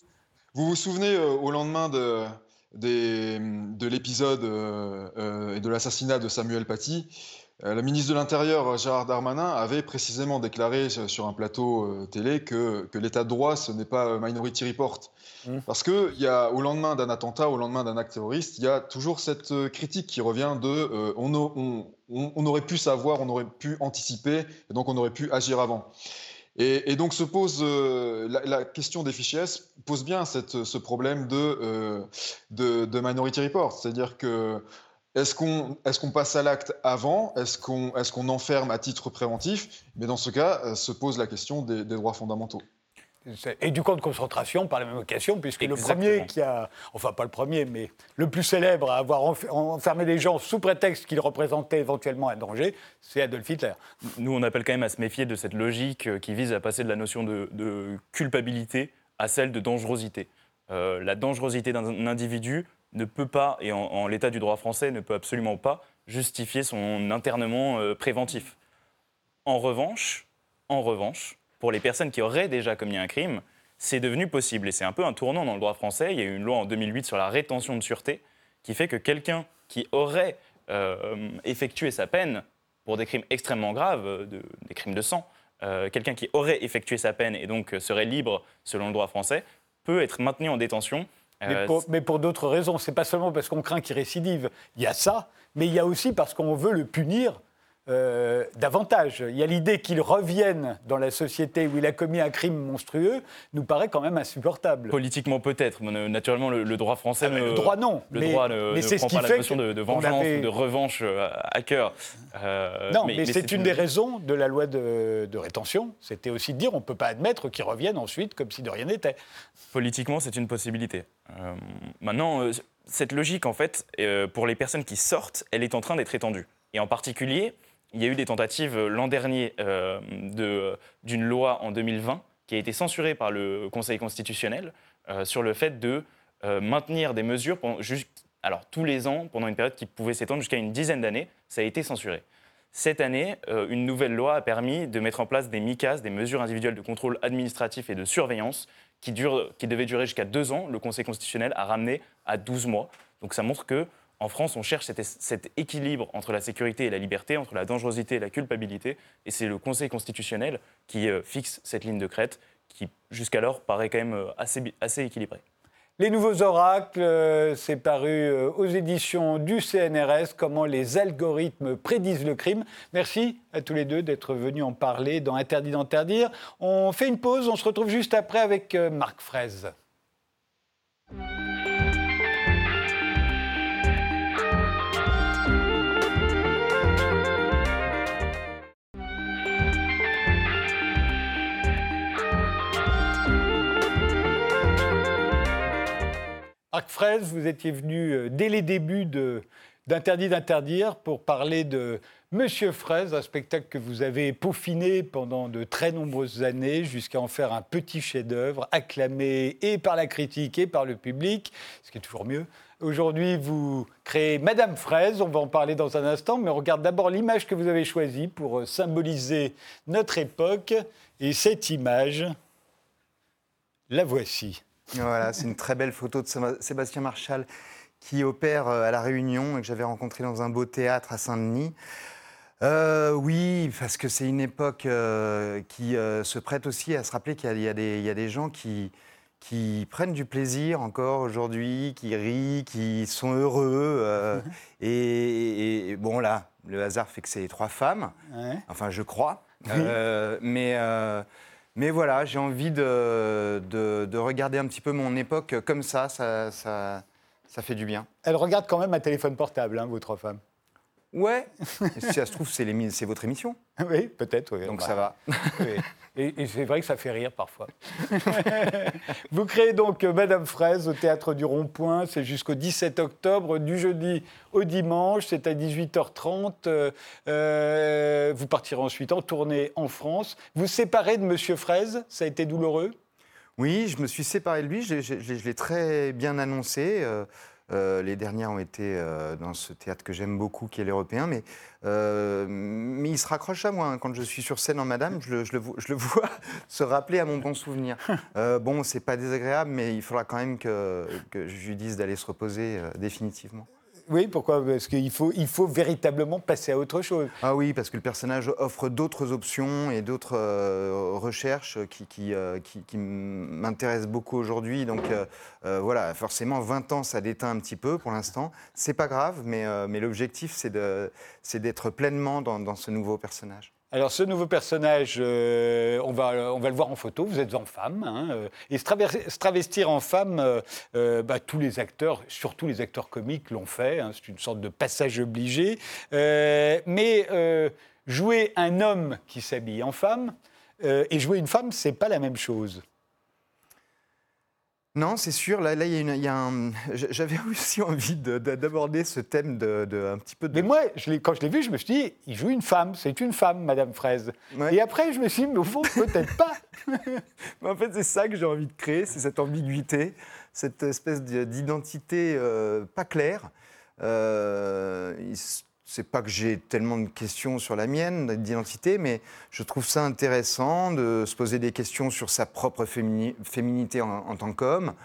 vous, souvenez, euh, au lendemain de, de l'épisode euh, euh, et de l'assassinat de Samuel Paty, le ministre de l'Intérieur, Gérard Darmanin, avait précisément déclaré sur un plateau télé que, que l'état de droit, ce n'est pas Minority Report. Mmh. Parce que y a, au lendemain d'un attentat, au lendemain d'un acte terroriste, il y a toujours cette euh, critique qui revient de euh, on, aurait pu savoir, on aurait pu anticiper, et donc on aurait pu agir avant. Et, donc se pose euh, la, question des fichiers pose bien ce problème de, de, Minority Report, c'est-à-dire que est-ce qu'on est passe à l'acte avant? Est-ce qu'on est qu'on enferme à titre préventif? Mais dans ce cas, se pose la question des droits fondamentaux. Et du camp de concentration par la même occasion, puisque le premier qui a, enfin pas le premier, mais le plus célèbre à avoir enfermé les gens sous prétexte qu'ils représentaient éventuellement un danger, c'est Adolf Hitler. Nous, on appelle quand même à se méfier de cette logique euh, qui vise à passer de la notion de, culpabilité à celle de dangerosité. Euh, la dangerosité d'un individu ne peut pas, et en, l'état du droit français, ne peut absolument pas justifier son internement euh, préventif. En revanche, en revanche, pour les personnes qui auraient déjà commis un crime, c'est devenu possible. Et c'est un peu un tournant dans le droit français. Il y a eu une loi en 2008 sur la rétention de sûreté qui fait que quelqu'un qui aurait euh, effectué sa peine pour des crimes extrêmement graves, des crimes de sang, euh, quelqu'un qui aurait effectué sa peine et donc serait libre selon le droit français, peut être maintenu en détention. mais pour, mais pour d'autres raisons. C'est pas seulement parce qu'on craint qu'il récidive. Il y a ça, mais il y a aussi parce qu'on veut le punir euh, davantage. Il y a l'idée qu'il revienne dans la société où il a commis un crime monstrueux, nous paraît quand même insupportable. Politiquement peut-être, naturellement le, droit français. Ah, le droit non. Le droit ne, prend pas la notion de, vengeance ou de revanche euh, à cœur. Euh, non, mais, c'est une, des raisons de la loi de, rétention. C'était aussi de dire on ne peut pas admettre qu'il revienne ensuite comme si de rien n'était. Politiquement, c'est une possibilité. maintenant, cette logique, en fait, pour les personnes qui sortent, elle est en train d'être étendue. Et en particulier, il y a eu des tentatives euh, l'an dernier euh, d'une loi en 2020 qui a été censurée par le Conseil constitutionnel euh, sur le fait de maintenir des mesures alors, tous les ans pendant une période qui pouvait s'étendre jusqu'à une dizaine d'années. Ça a été censuré. Cette année, une nouvelle loi a permis de mettre en place des MICAS, des mesures individuelles de contrôle administratif et de surveillance, qui, qui devaient durer jusqu'à deux ans. Le Conseil constitutionnel a ramené à 12 mois. Donc ça montre que en France, on cherche cet, équilibre entre la sécurité et la liberté, entre la dangerosité et la culpabilité, et c'est le Conseil constitutionnel qui euh, fixe cette ligne de crête, qui jusqu'alors paraît quand même euh, assez, équilibrée. Les nouveaux oracles, euh, c'est paru aux éditions du CNRS, comment les algorithmes prédisent le crime. Merci à tous les deux d'être venus en parler dans Interdit d'interdire. On fait une pause, on se retrouve juste après avec Marc Fraise. Marc Fraise, vous étiez venu euh, dès les débuts d'Interdit d'interdire pour parler de Monsieur Fraise, un spectacle que vous avez peaufiné pendant de très nombreuses années jusqu'à en faire un petit chef-d'œuvre acclamé et par la critique et par le public, ce qui est toujours mieux. Aujourd'hui, vous créez Madame Fraise, on va en parler dans un instant, mais on regarde d'abord l'image que vous avez choisie pour euh, symboliser notre époque. Et cette image, la voici. Voilà, c'est une très belle photo de Sébastien Marchal qui opère euh, à La Réunion et que j'avais rencontré dans un beau théâtre à Saint-Denis. Euh, oui, parce que c'est une époque euh, qui se prête aussi à se rappeler qu'il y, a des gens qui, prennent du plaisir encore aujourd'hui, qui rient, qui sont heureux. et, bon, là, le hasard fait que c'est trois femmes. Enfin, je crois. mais mais voilà, j'ai envie de, de, regarder un petit peu mon époque comme ça, ça, ça, ça fait du bien. Elle regarde quand même un téléphone portable, hein, vos trois femmes. Ouais, [LAUGHS] si ça se trouve, c'est votre émission. Oui, peut-être. Donc ça va. Et, c'est vrai que ça fait rire parfois. [LAUGHS] Vous créez donc euh, Madame Fraise au Théâtre du Rond-Point. C'est jusqu'au 17 octobre, du jeudi au dimanche. C'est à 18h30. Euh, euh, vous partirez ensuite en tournée en France. Vous séparez de Monsieur Fraise. Ça a été douloureux? Oui, je me suis séparé de lui. Je, l'ai très bien annoncé. Euh, les dernières ont été euh, dans ce théâtre que j'aime beaucoup, qui est l'Européen. Mais, euh, mais il se raccroche à moi. Hein. Quand je suis sur scène en Madame, je le, vois [LAUGHS] se rappeler à mon bon souvenir. [LAUGHS] bon, c'est pas désagréable, mais il faudra quand même que, que je lui dise d'aller se reposer définitivement. Oui, pourquoi? Parce qu'il faut, véritablement passer à autre chose. Ah oui, parce que le personnage offre d'autres options et d'autres euh, recherches euh, qui, m'intéressent beaucoup aujourd'hui. Donc euh, voilà, forcément, 20 ans, ça déteint un petit peu pour l'instant. C'est pas grave, mais, l'objectif, c'est d'être pleinement dans ce nouveau personnage. Alors, ce nouveau personnage, euh, on, va, on va le voir en photo. Vous êtes en femme. Hein, euh, et se, travestir en femme, euh, bah, tous les acteurs, surtout les acteurs comiques, l'ont fait. Hein, c'est une sorte de passage obligé. mais jouer un homme qui s'habille en femme et jouer une femme, c'est pas la même chose. Non, c'est sûr. Là, là, il y a, un... [LAUGHS] J'avais [LAUGHS] aussi envie d'aborder ce thème de, un petit peu. De... Mais moi, je quand je l'ai vu, je me suis dit, il joue une femme. C'est une femme, Madame Fraise. Et après, je me suis dit, mais au fond, peut-être pas. [LAUGHS] mais en fait, c'est ça que j'ai envie de créer, c'est cette ambiguïté, cette espèce d'identité euh, pas claire. Euh, c'est pas que j'ai tellement de questions sur la mienne d'identité, mais je trouve ça intéressant de se poser des questions sur sa propre féminité en, tant qu'homme.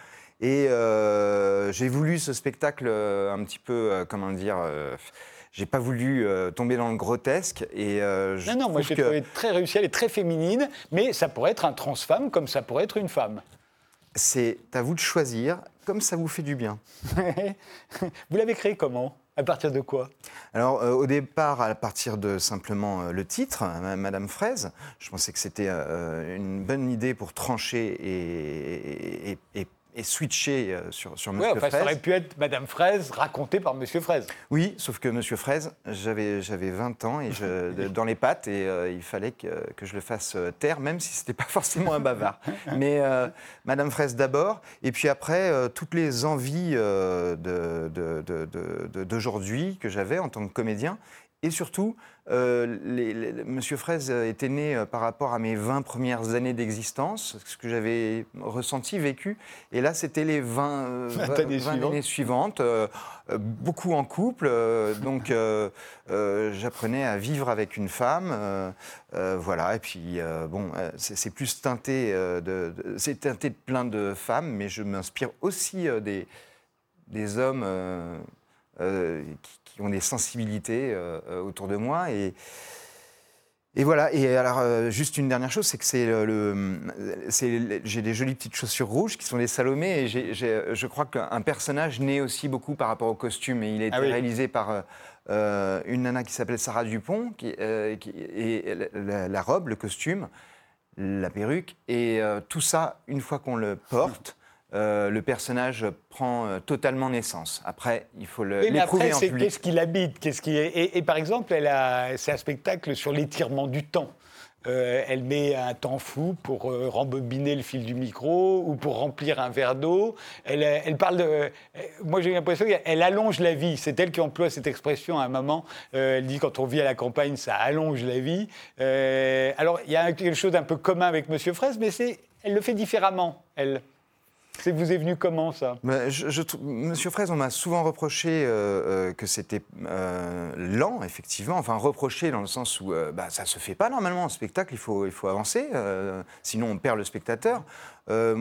Et euh, j'ai voulu ce spectacle euh, un petit peu, euh, comment dire, j'ai pas voulu tomber dans le grotesque. Et, non, non, moi j'ai que... trouvé très réussi, elle est très féminine, mais ça pourrait être un transfemme comme ça pourrait être une femme. C'est à vous de choisir, comme ça vous fait du bien. [LAUGHS] vous l'avez créé comment? À partir de quoi? Alors, euh, au départ, à partir de simplement euh, le titre, euh, Madame Fraise, je pensais que c'était euh, une bonne idée pour trancher et switcher euh, sur, sur Ouais, Monsieur enfin, ça Fraise. aurait pu être Madame Fraise racontée par Monsieur Fraise. Oui, sauf que Monsieur Fraise, j'avais j'avais 20 ans et je, [LAUGHS] dans les pattes et euh, il fallait que, que je le fasse euh, taire, même si c'était pas [LAUGHS] forcément un bavard. Mais euh, Madame Fraise d'abord, et puis après euh, toutes les envies euh, de- de- de- de- de- d'aujourd'hui que j'avais en tant que comédien. Et surtout, euh, les- les- Monsieur Fraise était né euh, par rapport à mes 20 premières années d'existence, ce que j'avais ressenti, vécu. Et là, c'était les 20, euh, [LAUGHS] 20 années 20 suivantes. années suivantes, euh, beaucoup en couple. donc, j'apprenais à vivre avec une femme. voilà. Et puis, bon, c'est plus teinté, de, de- c'est teinté de plein de femmes, mais je m'inspire aussi des, des hommes euh, qui, qui ont des sensibilités euh, euh, autour de moi. Et, et voilà, et alors euh, juste une dernière chose, c'est que c'est le, c'est- j'ai des jolies petites chaussures rouges qui sont des Salomé, et j'ai- j'ai- je crois qu'un personnage naît aussi beaucoup par rapport au costume, et il a été Ah oui. réalisé par euh, une nana qui s'appelle Sarah Dupont, qui, euh, qui- et la, la- la robe, le costume, la perruque, et euh, tout ça, une fois qu'on le porte, euh, le personnage prend euh, totalement naissance. Après, il faut le- Oui, mais après, en public. qu'est-ce qui l'habite qu'est-ce qui est... et, et par exemple, elle a... c'est un spectacle sur l'étirement du temps. Euh, elle met un temps fou pour rembobiner le fil du micro ou pour remplir un verre d'eau. Elle, elle parle de. moi, j'ai l'impression qu'elle allonge la vie. C'est elle qui emploie cette expression à un moment. Elle dit quand on vit à la campagne, ça allonge la vie. Alors, il y a quelque chose d'un peu commun avec Monsieur Fraise, mais c'est, elle le fait différemment. Elle. C'est vous est venu comment ça? Monsieur Fraise, on m'a souvent reproché euh, euh, que c'était euh, lent, effectivement. Enfin, reproché dans le sens où bah, ça se fait pas normalement en spectacle, il faut, il faut avancer, sinon on perd le spectateur. Euh,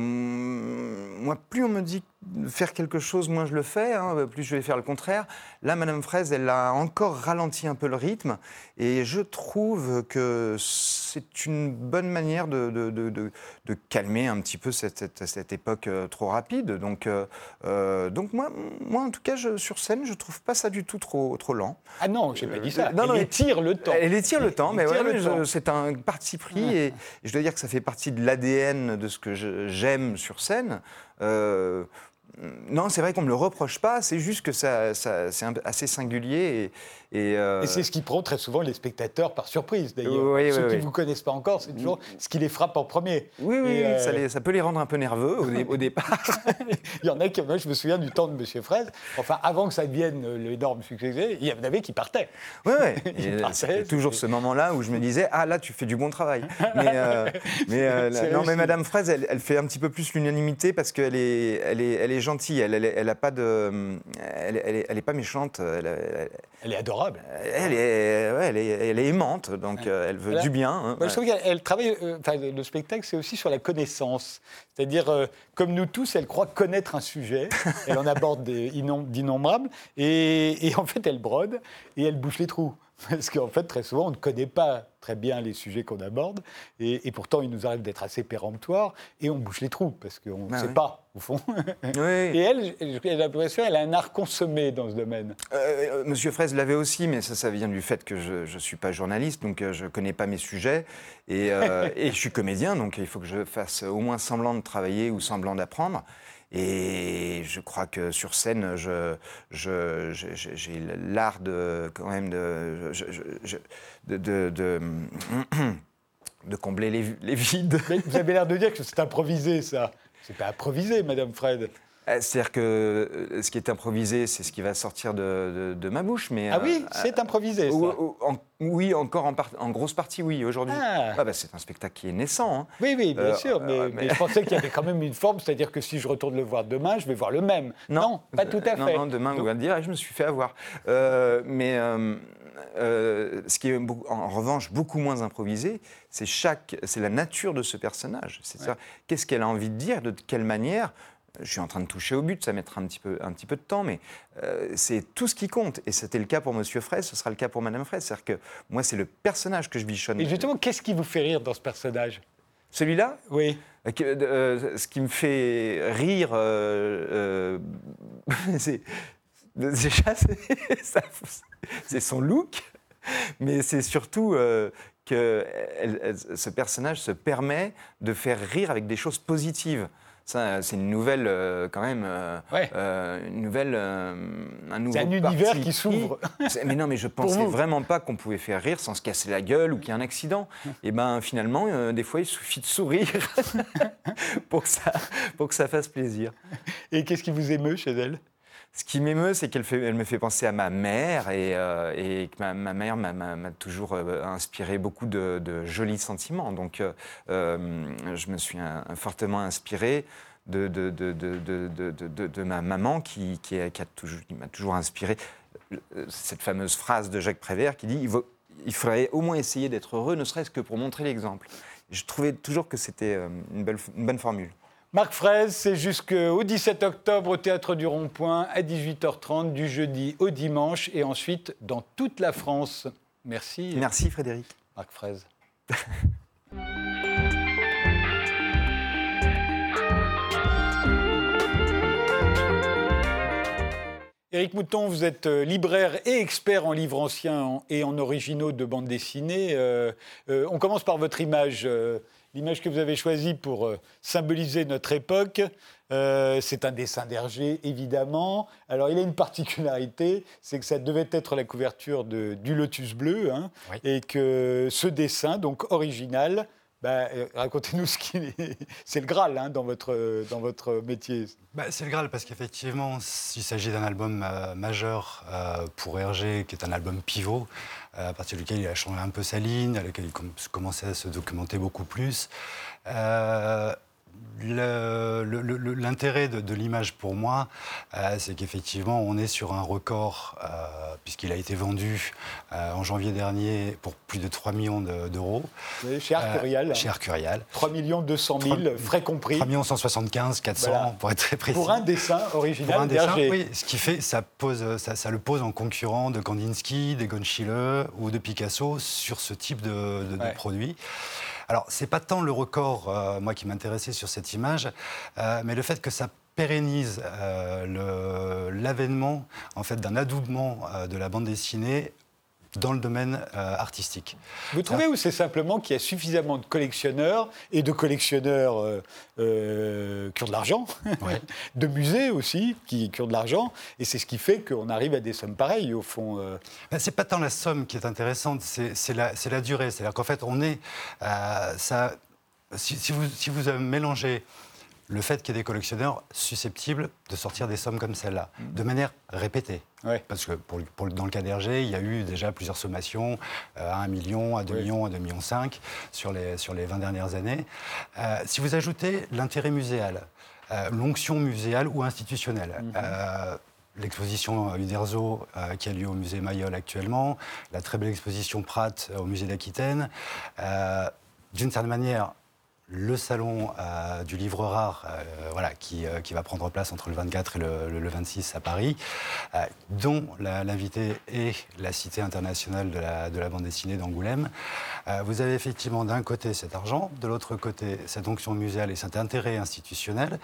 moi, plus on me dit de faire quelque chose, moins je le fais, hein, plus je vais faire le contraire. Là, Madame Fraise, elle a encore ralenti un peu le rythme, et je trouve que c'est une bonne manière de, de- de- de- de calmer un petit peu cette, cette- cette époque euh, trop rapide. Donc, euh, donc moi, moi, en tout cas, je- sur scène, je trouve pas ça du tout trop, trop lent. Ah non, j'ai pas dit ça. non, elle non, étire le temps. Elle étire le temps, mais ouais, c'est un parti pris et, et je dois dire que ça fait partie de l'ADN de ce que je- j'aime sur scène. Euh, non, c'est vrai qu'on me le reproche pas, c'est juste que ça, ça- c'est assez singulier et, euh, Et c'est ce qui prend très souvent les spectateurs par surprise, d'ailleurs. Oui, Ceux oui, qui ne oui. vous connaissent pas encore, c'est toujours ce qui les frappe en premier. oui, oui, oui, euh, ça, les- ça peut les rendre un peu nerveux au, dé- au départ. [LAUGHS] Il y en a qui, moi je me souviens du temps de Monsieur Fraise, enfin avant que ça devienne euh, l'énorme succès, il y en avait qui partaient. Ouais, ouais. [LAUGHS] Il partait, C'était toujours ce moment-là où je me disais ah là tu fais du bon travail. Mais, euh, [LAUGHS] mais euh, non mais. Madame Fraise elle, elle fait un petit peu plus l'unanimité parce qu'elle est elle est elle est gentille. Elle elle, elle a pas de elle, elle est, elle est pas méchante. Elle est adorable. Elle est ouais, elle est elle est aimante donc euh, elle veut Voilà. du bien. hein. Moi, je trouve qu'elle elle travaille. euh, le spectacle, c'est aussi sur la connaissance. C'est-à-dire, euh, comme nous tous, elle croit connaître un sujet. [LAUGHS] elle en aborde d'innombrables. Et, et en fait, elle brode et elle bouche les trous. Parce qu'en fait, très souvent, on ne connaît pas très bien les sujets qu'on aborde. Et, et pourtant, il nous arrive d'être assez péremptoire. Et on bouche les trous parce qu'on ne Ah sait oui. pas, au fond. [LAUGHS] Oui. et elle, j'ai l'impression qu'elle a un art consommé dans ce domaine. Euh, euh, Monsieur Fraise l'avait aussi, mais ça, ça vient du fait que je ne suis pas journaliste, donc euh, je ne connais pas mes sujets. Et, euh, [LAUGHS] et je suis comédien, donc il faut que je fasse au moins semblant de travailler ou semblant d'apprendre. Et je crois que sur scène, je, j'ai l'art de, quand même, de- de- de combler les, les vides. Mais vous avez l'air de dire que c'est improvisé, ça. C'est pas improvisé, Madame Fred. Euh, C'est-à-dire que euh, ce qui est improvisé, c'est ce qui va sortir de, de- de ma bouche. Mais, Ah oui, euh, c'est improvisé, ça. Ou- ou- en- oui, encore en, par- en grosse partie, oui, aujourd'hui. Ah. bah, c'est un spectacle qui est naissant. hein. Oui, oui, bien Euh, sûr, mais, mais mais- je pensais qu'il y avait quand même une forme, c'est-à-dire que si je retourne le voir demain, je vais voir le même. Non, pas tout à fait. Non, non, demain, vous allez dire, ah, je me suis fait avoir. Mais euh, ce qui est en revanche beaucoup moins improvisé, c'est chaque, c'est la nature de ce personnage. C'est ça. Qu'est-ce qu'elle a envie de dire, de quelle manière je suis en train de toucher au but, ça mettra un petit peu, un petit peu de temps, mais euh, c'est tout ce qui compte. Et c'était le cas pour Monsieur Fraise, ce sera le cas pour Madame Fraise. C'est-à-dire que moi, c'est le personnage que je bichonne. Et justement, qu'est-ce qui vous fait rire dans ce personnage? Celui-là, Oui. euh, euh, ce qui me fait rire, [LAUGHS] c'est Déjà, c'est son look, mais c'est surtout euh, que ce personnage se permet de faire rire avec des choses positives. Ça, c'est une nouvelle, euh, quand même, euh, euh, une nouvelle, un nouveau. [LAUGHS] C'est un univers qui s'ouvre. Mais non, mais je [LAUGHS] pensais vraiment pas qu'on pouvait faire rire sans se casser la gueule ou qu'il y ait un accident. [LAUGHS] Et ben, finalement, des fois, il suffit de sourire pour que ça, pour que ça fasse plaisir. Et qu'est-ce qui vous émeut chez elle? Ce qui m'émeut, c'est qu'elle elle me fait penser à ma mère et, et que ma, mère m'a toujours inspiré beaucoup de, jolis sentiments. Donc, je me suis fortement inspiré de, ma maman qui, m'a toujours inspiré cette fameuse phrase de Jacques Prévert qui dit il, faudrait au moins essayer d'être heureux, ne serait-ce que pour montrer l'exemple. Je trouvais toujours que c'était une, une bonne formule. Marc Fraise, c'est jusqu'au 17 octobre au Théâtre du Rond-Point à 18h30 du jeudi au dimanche et ensuite dans toute la France. Merci. Merci Frédéric. Marc Fraise. [LAUGHS] Éric Mouton, vous êtes euh, libraire et expert en livres anciens et en originaux de bande dessinée. Euh, euh, on commence par votre image l'image que vous avez choisie pour euh, symboliser notre époque, euh, c'est un dessin d'Hergé, évidemment. Alors, il a une particularité, c'est que ça devait être la couverture du Lotus bleu, hein, et que ce dessin, donc original, bah, euh, racontez-nous ce qui est. [LAUGHS] C'est le Graal hein, dans, votre, dans votre métier. Bah, c'est le Graal parce qu'effectivement, il s'agit d'un album majeur pour Hergé, qui est un album pivot à partir duquel il a changé un peu sa ligne, à laquelle il commençait à se documenter beaucoup plus. Euh, L'intérêt de, l'image pour moi, euh, c'est qu'effectivement, on est sur un record, euh, puisqu'il a été vendu euh, en janvier dernier pour plus de 3 millions d'euros. chez Arcurial. chez Arcurial. 3 millions 200 000, frais compris. 3 millions 175 400, pour être très précis. Pour un dessin original Pour un dessin, oui. Ce qui fait, ça, pose, ça, le pose en concurrent de Kandinsky, d'Egon Schiele ou de Picasso sur ce type de, de produit. Alors, c'est pas tant le record, euh, moi, qui m'intéressait sur cette image, euh, mais le fait que ça pérennise euh, l'avènement en fait d'un adoubement de la bande dessinée dans le domaine euh, artistique. Vous trouvez ou c'est simplement qu'il y a suffisamment de collectionneurs et de collectionneurs euh, euh, qui ont de l'argent, [LAUGHS] de musées aussi qui, ont de l'argent, et c'est ce qui fait qu'on arrive à des sommes pareilles au fond. Ben, c'est pas tant la somme qui est intéressante, c'est la, la, durée. C'est-à-dire qu'en fait, on est ça. Si, si, vous, si vous mélangez le fait qu'il y ait des collectionneurs susceptibles de sortir des sommes comme celle-là, mm. de manière répétée. Parce que pour, dans le cas d'Hergé, il y a eu déjà plusieurs sommations, euh, à 1 million, à 2 millions, à 2 millions 5 sur les, sur les 20 dernières années. Euh, si vous ajoutez l'intérêt muséal, euh, l'onction muséale ou institutionnelle, mm-hmm. l'exposition Uderzo qui a lieu au musée Mayol actuellement, la très belle exposition Pratt au musée d'Aquitaine, d'une certaine manière, le salon euh, du livre rare, euh, voilà, qui, euh, qui, va prendre place entre le 24 et le, 26 à Paris, dont l'invité est la Cité internationale de la, de la bande dessinée d'Angoulême. vous avez effectivement d'un côté cet argent, de l'autre côté cette onction muséale et cet intérêt institutionnel,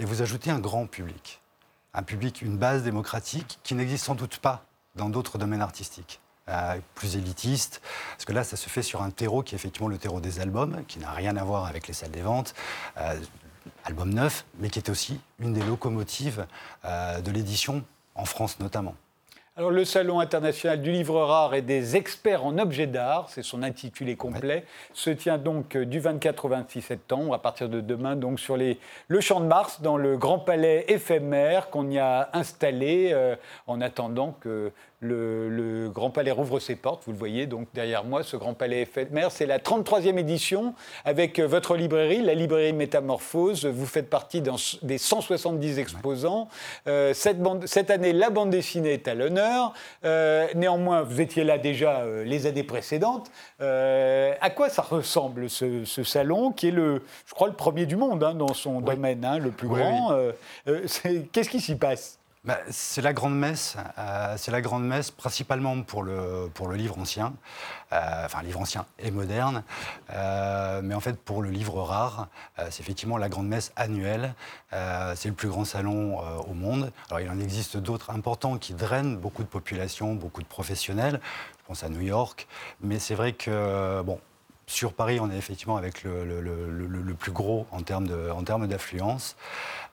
et vous ajoutez un grand public, un public, une base démocratique qui n'existe sans doute pas dans d'autres domaines artistiques. Euh, plus élitiste, parce que là, ça se fait sur un terreau qui est effectivement le terreau des albums, qui n'a rien à voir avec les salles des ventes. Euh, album neuf, mais qui est aussi une des locomotives euh, de l'édition, en France notamment. Alors, le Salon international du livre rare et des experts en objets d'art, c'est son intitulé complet, se tient donc du 24 au 26 septembre, à partir de demain, donc sur les, le Champ de Mars, dans le Grand Palais éphémère qu'on y a installé en attendant que le, Grand Palais rouvre ses portes, vous le voyez donc derrière moi, ce Grand Palais éphémère. C'est la 33e édition avec euh, votre librairie, la librairie Métamorphose. Vous faites partie des 170 exposants. Euh, cette, année, la bande dessinée est à l'honneur. Euh, néanmoins, vous étiez là déjà les années précédentes. à quoi ça ressemble ce, salon qui est, le, je crois, le premier du monde hein, dans son domaine, hein, le plus grand Qu'est-ce qui s'y passe? Bah, c'est la grande messe. Euh, c'est la grande messe principalement pour le, livre ancien, euh, enfin livre ancien et moderne. Euh, mais en fait, pour le livre rare, c'est effectivement la grande messe annuelle. c'est le plus grand salon au monde. Alors il en existe d'autres importants qui drainent beaucoup de populations, beaucoup de professionnels. Je pense à New York. Mais c'est vrai que bon, sur Paris, on est effectivement avec le, le, plus gros en termes d'affluence.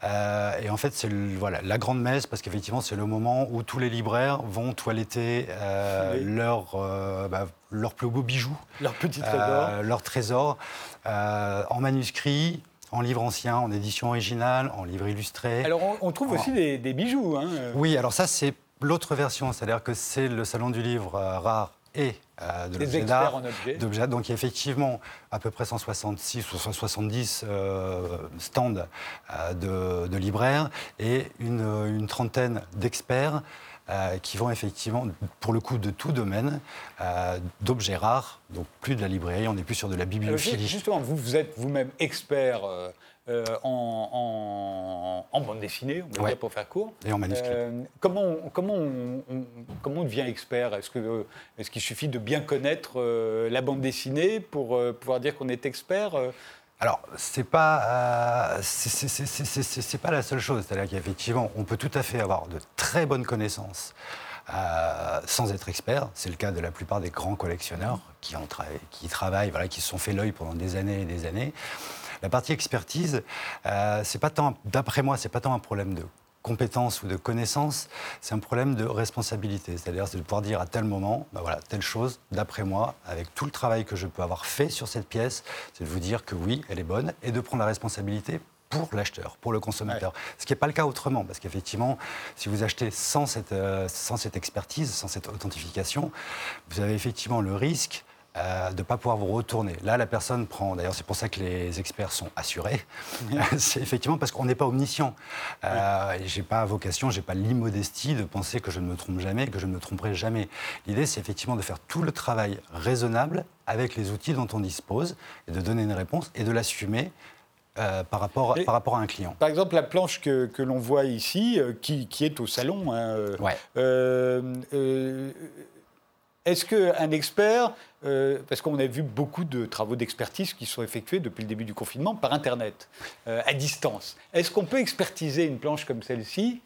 Euh, et en fait, c'est voilà, la grande messe, parce qu'effectivement, c'est le moment où tous les libraires vont toiletter euh, leur, euh, bah, leur plus beau bijou. Leur petit trésor. leur trésor en manuscrit, en livre ancien, en édition originale, en livre illustré. Alors, on, trouve aussi des, bijoux. Hein. Oui, alors ça, c'est l'autre version, c'est-à-dire que c'est le salon du livre rare et euh, de l'objet d'art. Donc il y a effectivement à peu près 166 ou 170 euh, stands euh, de, libraires et une, trentaine d'experts qui vont effectivement, pour le coup, de tout domaine, d'objets rares, donc plus de la librairie, on n'est plus sur de la bibliophilie. justement, vous, vous êtes vous-même expert euh, en, bande dessinée, on va dire pour faire court. Et en manuscrit. Euh, comment, comment, on, comment on devient expert? Est-ce qu'il est suffit de bien connaître euh, la bande dessinée pour pouvoir dire qu'on est expert alors, c'est pas, c'est pas la seule chose. C'est-à-dire qu'effectivement, on peut tout à fait avoir de très bonnes connaissances sans être expert. C'est le cas de la plupart des grands collectionneurs qui, en qui travaillent, voilà, qui se sont fait l'œil pendant des années et des années. La partie expertise, euh, c'est pas tant, d'après moi, c'est pas tant un problème de compétence ou de connaissance, c'est un problème de responsabilité. C'est-à-dire, c'est de pouvoir dire à tel moment, ben voilà, telle chose, d'après moi, avec tout le travail que je peux avoir fait sur cette pièce, c'est de vous dire que oui, elle est bonne et de prendre la responsabilité pour l'acheteur, pour le consommateur. Ce qui n'est pas le cas autrement, parce qu'effectivement, si vous achetez sans cette, euh, sans cette expertise, sans cette authentification, vous avez effectivement le risque euh, de ne pas pouvoir vous retourner. Là, la personne prend, d'ailleurs c'est pour ça que les experts sont assurés, [LAUGHS] c'est effectivement parce qu'on n'est pas omniscient. Euh, je n'ai pas vocation, je n'ai pas l'immodestie de penser que je ne me trompe jamais, que je ne me tromperai jamais. L'idée, c'est effectivement de faire tout le travail raisonnable avec les outils dont on dispose, et de donner une réponse et de l'assumer euh, par, rapport, par rapport à un client. Par exemple, la planche que, que l'on voit ici, qui, qui, est au salon, hein, ouais. Est-ce qu'un expert, euh, parce qu'on a vu beaucoup de travaux d'expertise qui sont effectués depuis le début du confinement par Internet, euh, à distance, est-ce qu'on peut expertiser une planche comme celle-ci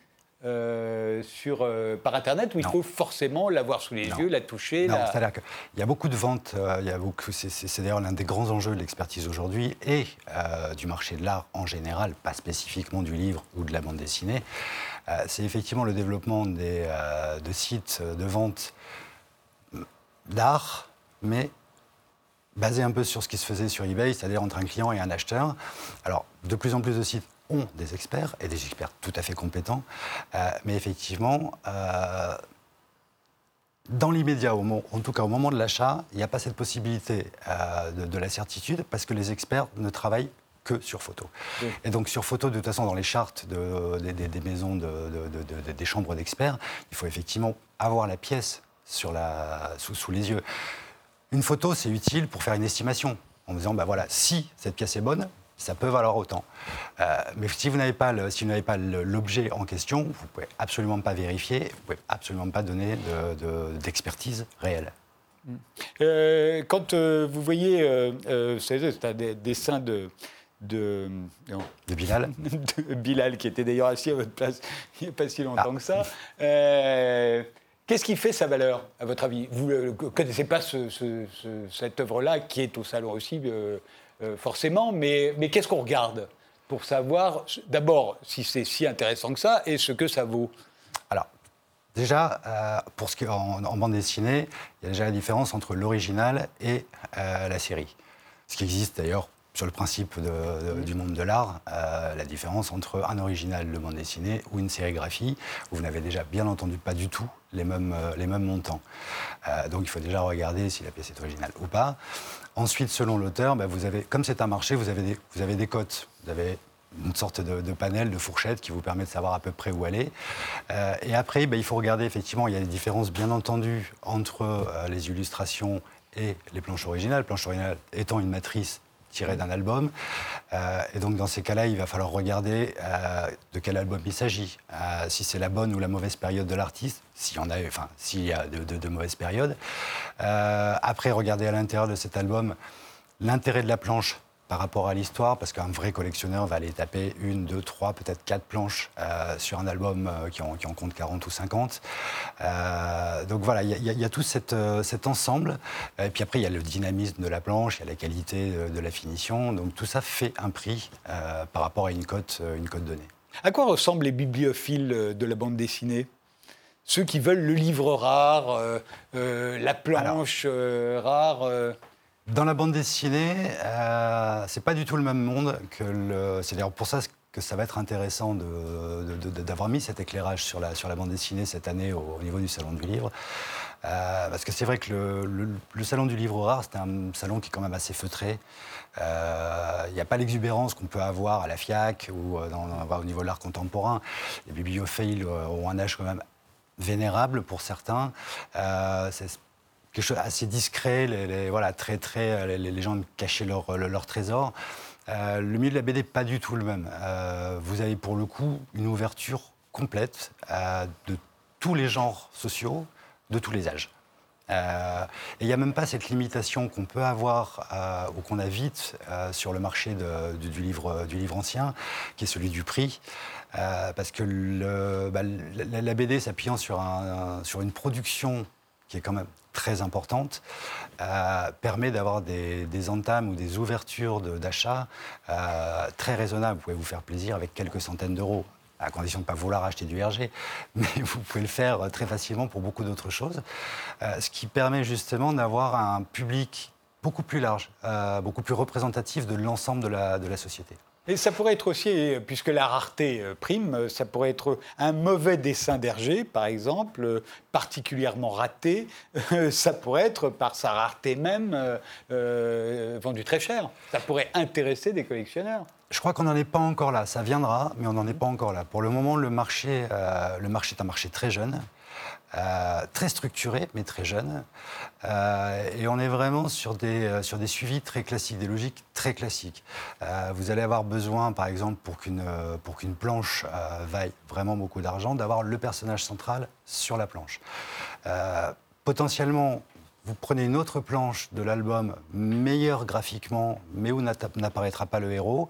euh, sur, par Internet où il faut forcément l'avoir sous les yeux, la toucher Non, c'est-à-dire qu'il y a beaucoup de ventes, il y a beaucoup, c'est, d'ailleurs l'un des grands enjeux de l'expertise aujourd'hui et du marché de l'art en général, pas spécifiquement du livre ou de la bande dessinée. c'est effectivement le développement des, de sites de vente d'art, mais basé un peu sur ce qui se faisait sur eBay, c'est-à-dire entre un client et un acheteur. Alors, de plus en plus de sites ont des experts, et des experts tout à fait compétents, euh, mais effectivement, euh, dans l'immédiat, en tout cas au moment de l'achat, il n'y a pas cette possibilité euh, de, la certitude parce que les experts ne travaillent que sur photo. Et donc sur photo, de toute façon, dans les chartes des maisons, des chambres d'experts, il faut effectivement avoir la pièce sur la, sous, les yeux. Une photo, c'est utile pour faire une estimation, en disant, bah voilà, si cette pièce est bonne, ça peut valoir autant. Euh, mais si vous n'avez pas, pas l'objet en question, vous ne pouvez absolument pas vérifier, vous ne pouvez absolument pas donner d'expertise réelle. Euh, quand euh, vous voyez, c'est un dessin de, de, de Bilal. [LAUGHS] de Bilal, qui était d'ailleurs assis à votre place il n'y a pas si longtemps ah. que ça. Qu'est-ce qui fait sa valeur, à votre avis? Vous ne connaissez pas cette œuvre-là, qui est au salon aussi, euh, euh, forcément, mais, qu'est-ce qu'on regarde pour savoir, d'abord, si c'est si intéressant que ça et ce que ça vaut? Alors, déjà, euh, pour ce qui est en, bande dessinée, il y a déjà la différence entre l'original et la série. Ce qui existe d'ailleurs sur le principe du monde de l'art, la différence entre un original de bande dessinée ou une sérigraphie, où vous n'avez déjà bien entendu pas du tout les mêmes, euh, les mêmes montants. Euh, donc il faut déjà regarder si la pièce est originale ou pas. Ensuite, selon l'auteur, bah, vous avez, comme c'est un marché, vous avez des, vous avez des cotes. Vous avez une sorte de, panel, de fourchette qui vous permet de savoir à peu près où aller. Euh, et après, bah, il faut regarder, effectivement, il y a des différences bien entendu entre les illustrations et les planches originales. Planche originale étant une matrice tiré d'un album. Euh, et donc dans ces cas-là, il va falloir regarder euh, de quel album il s'agit, euh, si c'est la bonne ou la mauvaise période de l'artiste, s'il y en a, enfin s'il y a de, mauvaises périodes. après, regarder à l'intérieur de cet album l'intérêt de la planche par rapport à l'histoire, parce qu'un vrai collectionneur va aller taper une, deux, trois, peut-être quatre planches euh, sur un album euh, qui, en, qui, en, compte 40 ou 50. Euh, donc voilà, il y, y, a tout cette, cet ensemble. Et puis après, il y a le dynamisme de la planche, il y a la qualité de, de, la finition. Donc tout ça fait un prix par rapport à une cote, une cote donnée. À quoi ressemblent les bibliophiles de la bande dessinée? Ceux qui veulent le livre rare, la planche Alors, rare dans la bande dessinée, euh, c'est pas du tout le même monde que. C'est d'ailleurs pour ça que ça va être intéressant d'avoir mis cet éclairage sur la, sur la bande dessinée cette année au, au niveau du Salon du Livre. Euh, parce que c'est vrai que le, le, Salon du Livre Rare, c'est un salon qui est quand même assez feutré. Il euh, n'y a pas l'exubérance qu'on peut avoir à la FIAC ou euh, au niveau de l'art contemporain. Les bibliophiles ont un âge quand même vénérable pour certains. Euh, quelque chose assez discret, les, voilà, très, très, les, les gens cachaient leur, leur, leur trésor. Euh, le milieu de la BD, pas du tout le même. Euh, vous avez pour le coup une ouverture complète euh, de tous les genres sociaux, de tous les âges. Euh, et il n'y a même pas cette limitation qu'on peut avoir euh, ou qu'on a vite euh, sur le marché du, livre, du livre ancien, qui est celui du prix. parce que bah, la, la, BD s'appuyant sur, un, sur une production qui est quand même très importante, euh, permet d'avoir des, entames ou des ouvertures d'achat euh, très raisonnables. Vous pouvez vous faire plaisir avec quelques centaines d'euros à condition de ne pas vouloir acheter du RG, [LAUGHS] mais vous pouvez le faire très facilement pour beaucoup d'autres choses, euh, ce qui permet justement d'avoir un public beaucoup plus large, beaucoup plus représentatif de l'ensemble de la société. Et ça pourrait être aussi, puisque la rareté prime, ça pourrait être un mauvais dessin d'Hergé, par exemple, particulièrement raté. Ça pourrait être, par sa rareté même, euh, vendu très cher. Ça pourrait intéresser des collectionneurs. Je crois qu'on n'en est pas encore là. Ça viendra, mais on n'en est pas encore là. Pour le moment, euh, le marché est un marché très jeune. Euh, très structuré, mais très jeune. Euh, et on est vraiment sur des, euh, sur des suivis très classiques, des logiques très classiques. Vous allez avoir besoin, par exemple, pour qu'une pour qu'une planche vaille vraiment beaucoup d'argent, d'avoir le personnage central sur la planche. Potentiellement, vous prenez une autre planche de l'album, meilleure graphiquement, mais où n'apparaîtra pas le héros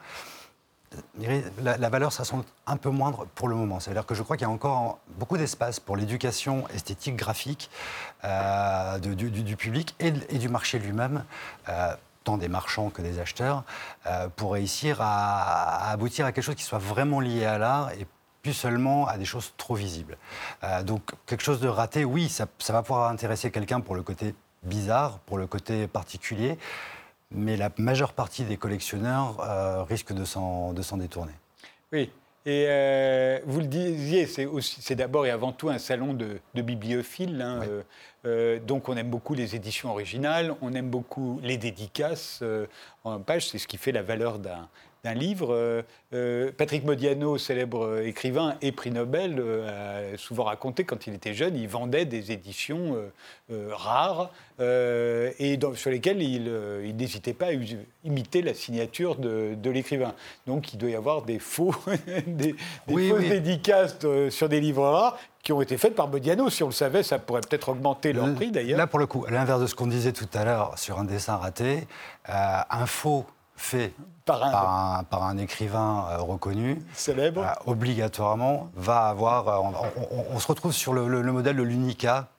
la, valeur sera sans doute un peu moindre pour le moment. C'est-à-dire que je crois qu'il y a encore beaucoup d'espace pour l'éducation esthétique, graphique euh, du, public et, du marché lui-même. Euh, tant des marchands que des acheteurs, euh, pour réussir à, aboutir à quelque chose qui soit vraiment lié à l'art et plus seulement à des choses trop visibles. Donc quelque chose de raté, oui, ça, ça va pouvoir intéresser quelqu'un pour le côté bizarre, pour le côté particulier, mais la majeure partie des collectionneurs euh, risquent de s'en détourner. Oui. Et euh, vous le disiez, c'est d'abord et avant tout un salon de, de bibliophiles. Hein, oui. euh, donc on aime beaucoup les éditions originales, on aime beaucoup les dédicaces en page, c'est ce qui fait la valeur d'un livre. Euh, Patrick Modiano, célèbre écrivain et prix Nobel, euh, a souvent raconté quand il était jeune, il vendait des éditions euh, rares et dans, sur lesquelles il, il n'hésitait pas à imiter la signature de, de l'écrivain. Donc il doit y avoir des faux, [LAUGHS] des, des oui, fausses oui. dédicaces sur des livres rares qui ont été faites par Modiano. Si on le savait, ça pourrait peut-être augmenter leur prix d'ailleurs. Là, pour le coup, à l'inverse de ce qu'on disait tout à l'heure sur un dessin raté, un faux fait par un, par un, par un écrivain euh, reconnu, célèbre, euh, obligatoirement va avoir. Euh, on, on, on, se retrouve sur le, le, le modèle de l'unica.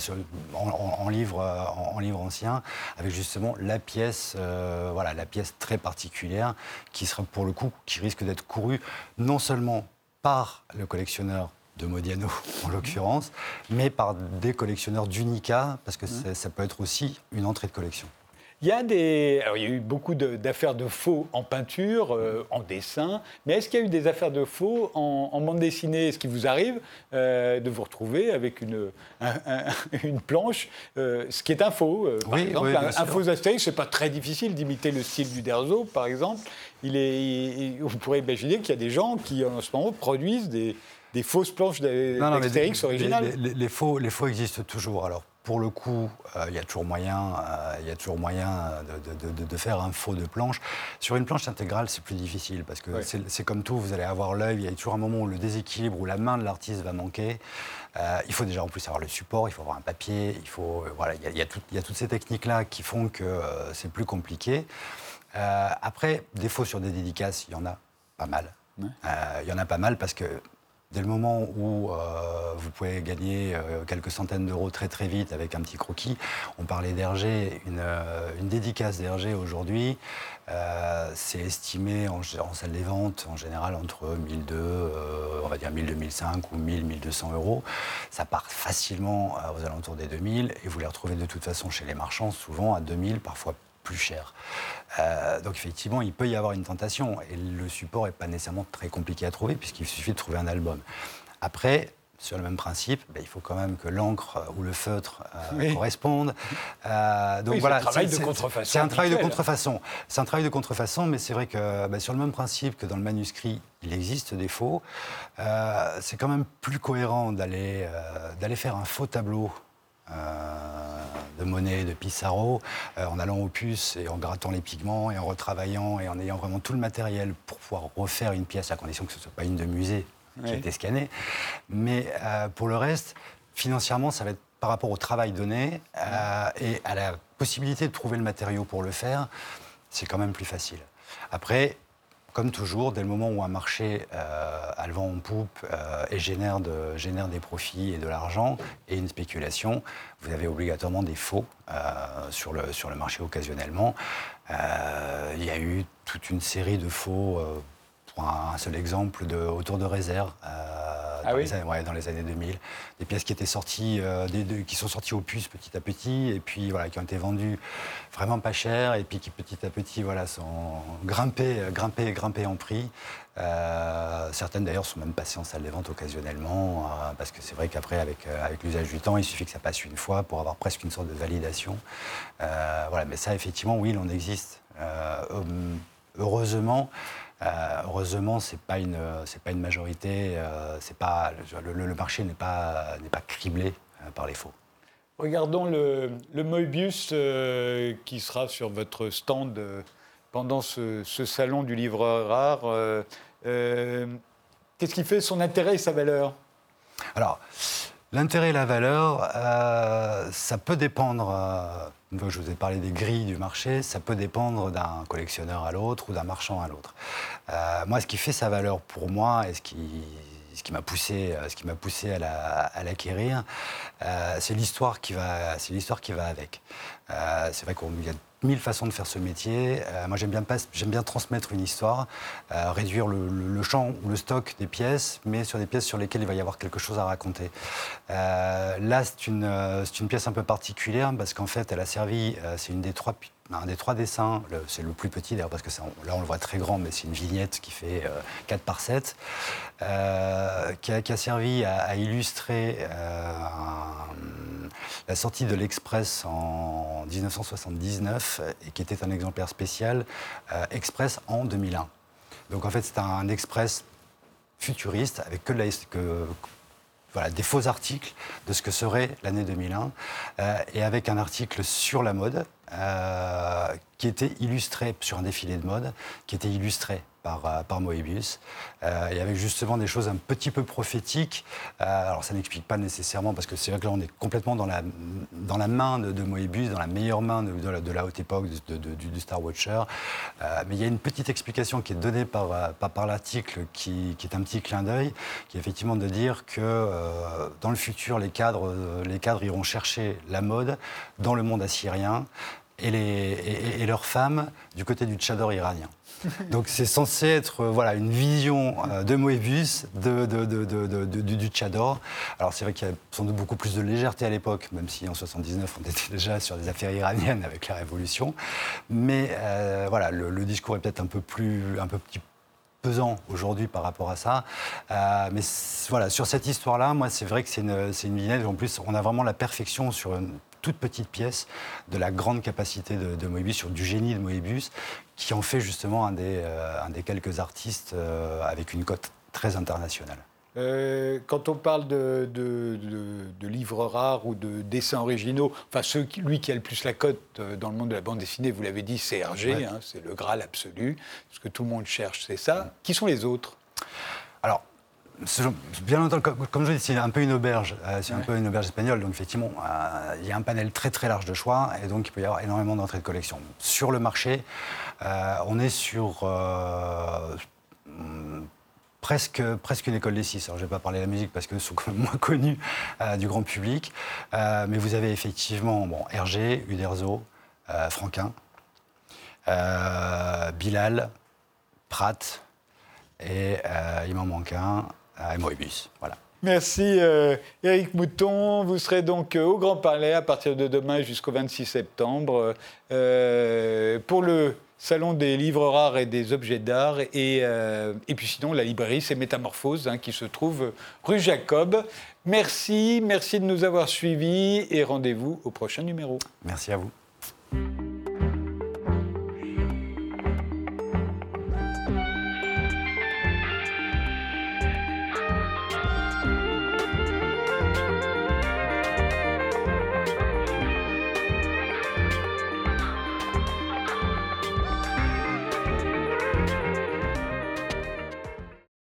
Sur, en, en, livre, en, livre ancien, avec justement la pièce, voilà, la pièce très particulière qui sera pour le coup, qui risque d'être courue non seulement par le collectionneur de Modiano [LAUGHS] en l'occurrence, mais par des collectionneurs d'unica, parce que mmh. ça peut être aussi une entrée de collection. Il y a, des, alors, il y a eu beaucoup d'affaires de, de, faux en peinture, euh, en dessin, mais est-ce qu'il y a eu des affaires de faux en, en bande dessinée? Est-ce qu'il vous arrive euh, de vous retrouver avec une, un, un, [LAUGHS] une planche, euh, ce qui est un faux Par oui, exemple, oui, un, un, faux Astérix, c'est pas très difficile d'imiter le style du Derzo, par exemple. Il est, il, vous pourrez imaginer qu'il y a des gens qui, en ce moment, produisent des, des fausses planches les- originales. Les, les- les faux, les faux existent toujours. Alors, pour le coup, euh, il y a toujours moyen, euh, y a toujours moyen de, de- de- de faire un faux de planche. Sur une planche intégrale, c'est plus difficile parce que c'est comme tout, vous allez avoir l'œil, il y a toujours un moment où le déséquilibre, où la main de l'artiste va manquer. Euh, il faut déjà en plus avoir le support, il faut avoir un papier, il faut, voilà, il y a, il y a tout- il y a toutes ces techniques-là qui font que c'est plus compliqué. Après, défaut sur des dédicaces, il y en a pas mal. Ouais. Il y en a pas mal parce que dès le moment où euh, vous pouvez gagner euh, quelques centaines d'euros très très vite avec un petit croquis, on parlait d'Hergé, une, euh, une dédicace d'Hergé aujourd'hui, c'est estimé en, salle des ventes en général entre 1002, euh, on va dire 1000, 2005 ou 1000, 1200 euros. Ça part facilement aux alentours des 2000 et vous les retrouvez de toute façon chez les marchands souvent à 2000, parfois plus cher. Euh, donc effectivement, il peut y avoir une tentation et le support n'est pas nécessairement très compliqué à trouver puisqu'il suffit de trouver un album. Après, sur le même principe, ben, il faut quand même que l'encre ou le feutre euh, Oui. correspondent. Euh, donc Oui, c'est voilà, un travail de contrefaçon C'est un travail de contrefaçon. C'est un travail de contrefaçon, mais c'est vrai que ben, sur le même principe que dans le manuscrit, il existe des faux. euh, c'est quand même plus cohérent d'aller euh, d'aller faire un faux tableau. De Monet, de Pissarro, euh, en allant au puces et en grattant les pigments et en retravaillant et en ayant vraiment tout le matériel pour pouvoir refaire une pièce à condition que ce ne soit pas une de musée qui a été scannée. Mais euh, pour le reste, financièrement, ça va être par rapport au travail donné euh, et à la possibilité de trouver le matériau pour le faire, c'est quand même plus facile. Après, comme toujours, dès le moment où un marché euh, a le vent en poupe euh, et génère, de- génère des profits et de l'argent et une spéculation, vous avez obligatoirement des faux euh, sur, le, marché occasionnellement. Euh, il y a eu toute une série de faux, pour un, seul exemple, autour de réserve. Ah dans, les années, ouais, dans les années 2000, des pièces qui étaient sorties, euh, qui sont sorties aux puces petit à petit, et puis voilà, qui ont été vendues vraiment pas cher, et puis qui petit à petit voilà, sont grimpées, euh, grimpées, grimpées en prix. Euh, certaines d'ailleurs sont même passées en salle des ventes occasionnellement, parce que c'est vrai qu'après, avec, l'usage du temps, il suffit que ça passe une fois pour avoir presque une sorte de validation. Voilà, mais ça, effectivement, oui, il en existe. Hum, heureusement, euh, heureusement, c'est pas une, c'est pas une majorité. euh, pas le, le- le marché n'est pas n'est pas criblé euh, par les faux. Regardons le, le Moebius euh, qui sera sur votre stand euh, pendant ce, ce salon du livre rare. euh, euh, Qu'est-ce qui fait? Son intérêt et sa valeur? Alors, l'intérêt et la valeur, euh, ça peut dépendre. euh, je vous ai parlé des grilles du marché, ça peut dépendre d'un collectionneur à l'autre ou d'un marchand à l'autre. Euh, moi, ce qui fait sa valeur pour moi et ce qui, m'a poussé, euh, ce qui poussé à la- à l'acquérir, c'est l'histoire qui va, qui va avec. C'est vrai qu'il y a mille façons de faire ce métier. Euh, moi, j'aime bien, transmettre une histoire, euh, réduire le, champ ou le stock des pièces, mais sur des pièces sur lesquelles il va y avoir quelque chose à raconter. Euh, là, c'est une, pièce un peu particulière parce qu'en fait, elle a servi, c'est une des trois un des trois dessins, c'est le plus petit d'ailleurs parce que là on le voit très grand, mais c'est une vignette qui fait euh, 4 par 7, euh, qui, a, servi à, illustrer euh, la sortie de l'Express en 1979 et qui était un exemplaire spécial euh, Express en 2001. Donc en fait c'est un Express futuriste avec que, de la, voilà, des faux articles de ce que serait l'année 2001 euh, et avec un article sur la mode euh, qui était illustré sur un défilé de mode, qui était illustré par, euh, par Moebius, euh, et avec justement des choses un petit peu prophétiques. Euh, alors ça n'explique pas nécessairement, parce que c'est vrai que là on est complètement dans la, dans la main de, Moebius, dans la meilleure main de, la, haute époque du, Star Watcher. Euh, mais il y a une petite explication qui est donnée par, euh, par, l'article qui, qui est un petit clin d'œil, qui est effectivement de dire que euh, dans le futur, les cadres, euh, les cadres iront chercher la mode dans le monde assyrien et- et leurs femmes du côté du tchador iranien. Donc c'est censé être euh, voilà, une vision euh, de Moebius de, du, tchador. Alors c'est vrai qu'il y a sans doute beaucoup plus de légèreté à l'époque, même si en 79 on était déjà sur des affaires iraniennes avec la Révolution. Mais euh, voilà, le, discours est peut-être un peu plus, un peu petit pesant aujourd'hui par rapport à ça. Mais voilà, sur cette histoire-là, moi, c'est vrai que c'est une, c'est une vignette. En plus, on a vraiment la perfection sur une toute petite pièce de la grande capacité de, de Moebius, sur du génie de Moebius, qui en fait justement un des, euh, un des quelques artistes euh, avec une cote très internationale. Euh, quand on parle de, livres rares ou de dessins originaux, enfin, lui qui a le plus la cote dans le monde de la bande dessinée, vous l'avez dit, c'est Hergé, hein, c'est le Graal absolu. Ce que tout le monde cherche, c'est ça. Qui sont les autres? Alors, bien longtemps, comme, je dis, c'est un peu une auberge, euh, c'est un peu une auberge espagnole, donc effectivement, il y a un panel très très large de choix, et donc il peut y avoir énormément d'entrées de collection. Sur le marché, on est sur presque, presque une école des six. Alors, je ne vais pas parler de la musique parce que sont moins connus euh, du grand public. Euh, mais vous avez effectivement bon, Hergé, Uderzo, euh, Franquin, Bilal, Pratt, et il m'en manque un, et Moebius. Voilà. Merci Eric Mouton. Vous serez donc au Grand Palais à partir de demain jusqu'au 26 septembre pour le Salon des livres rares et des objets d'art. Et, euh, et, puis sinon, la librairie, c'est Métamorphose, hein, qui se trouve rue Jacob. Merci, merci de nous avoir suivis et rendez-vous au prochain numéro. Merci à vous.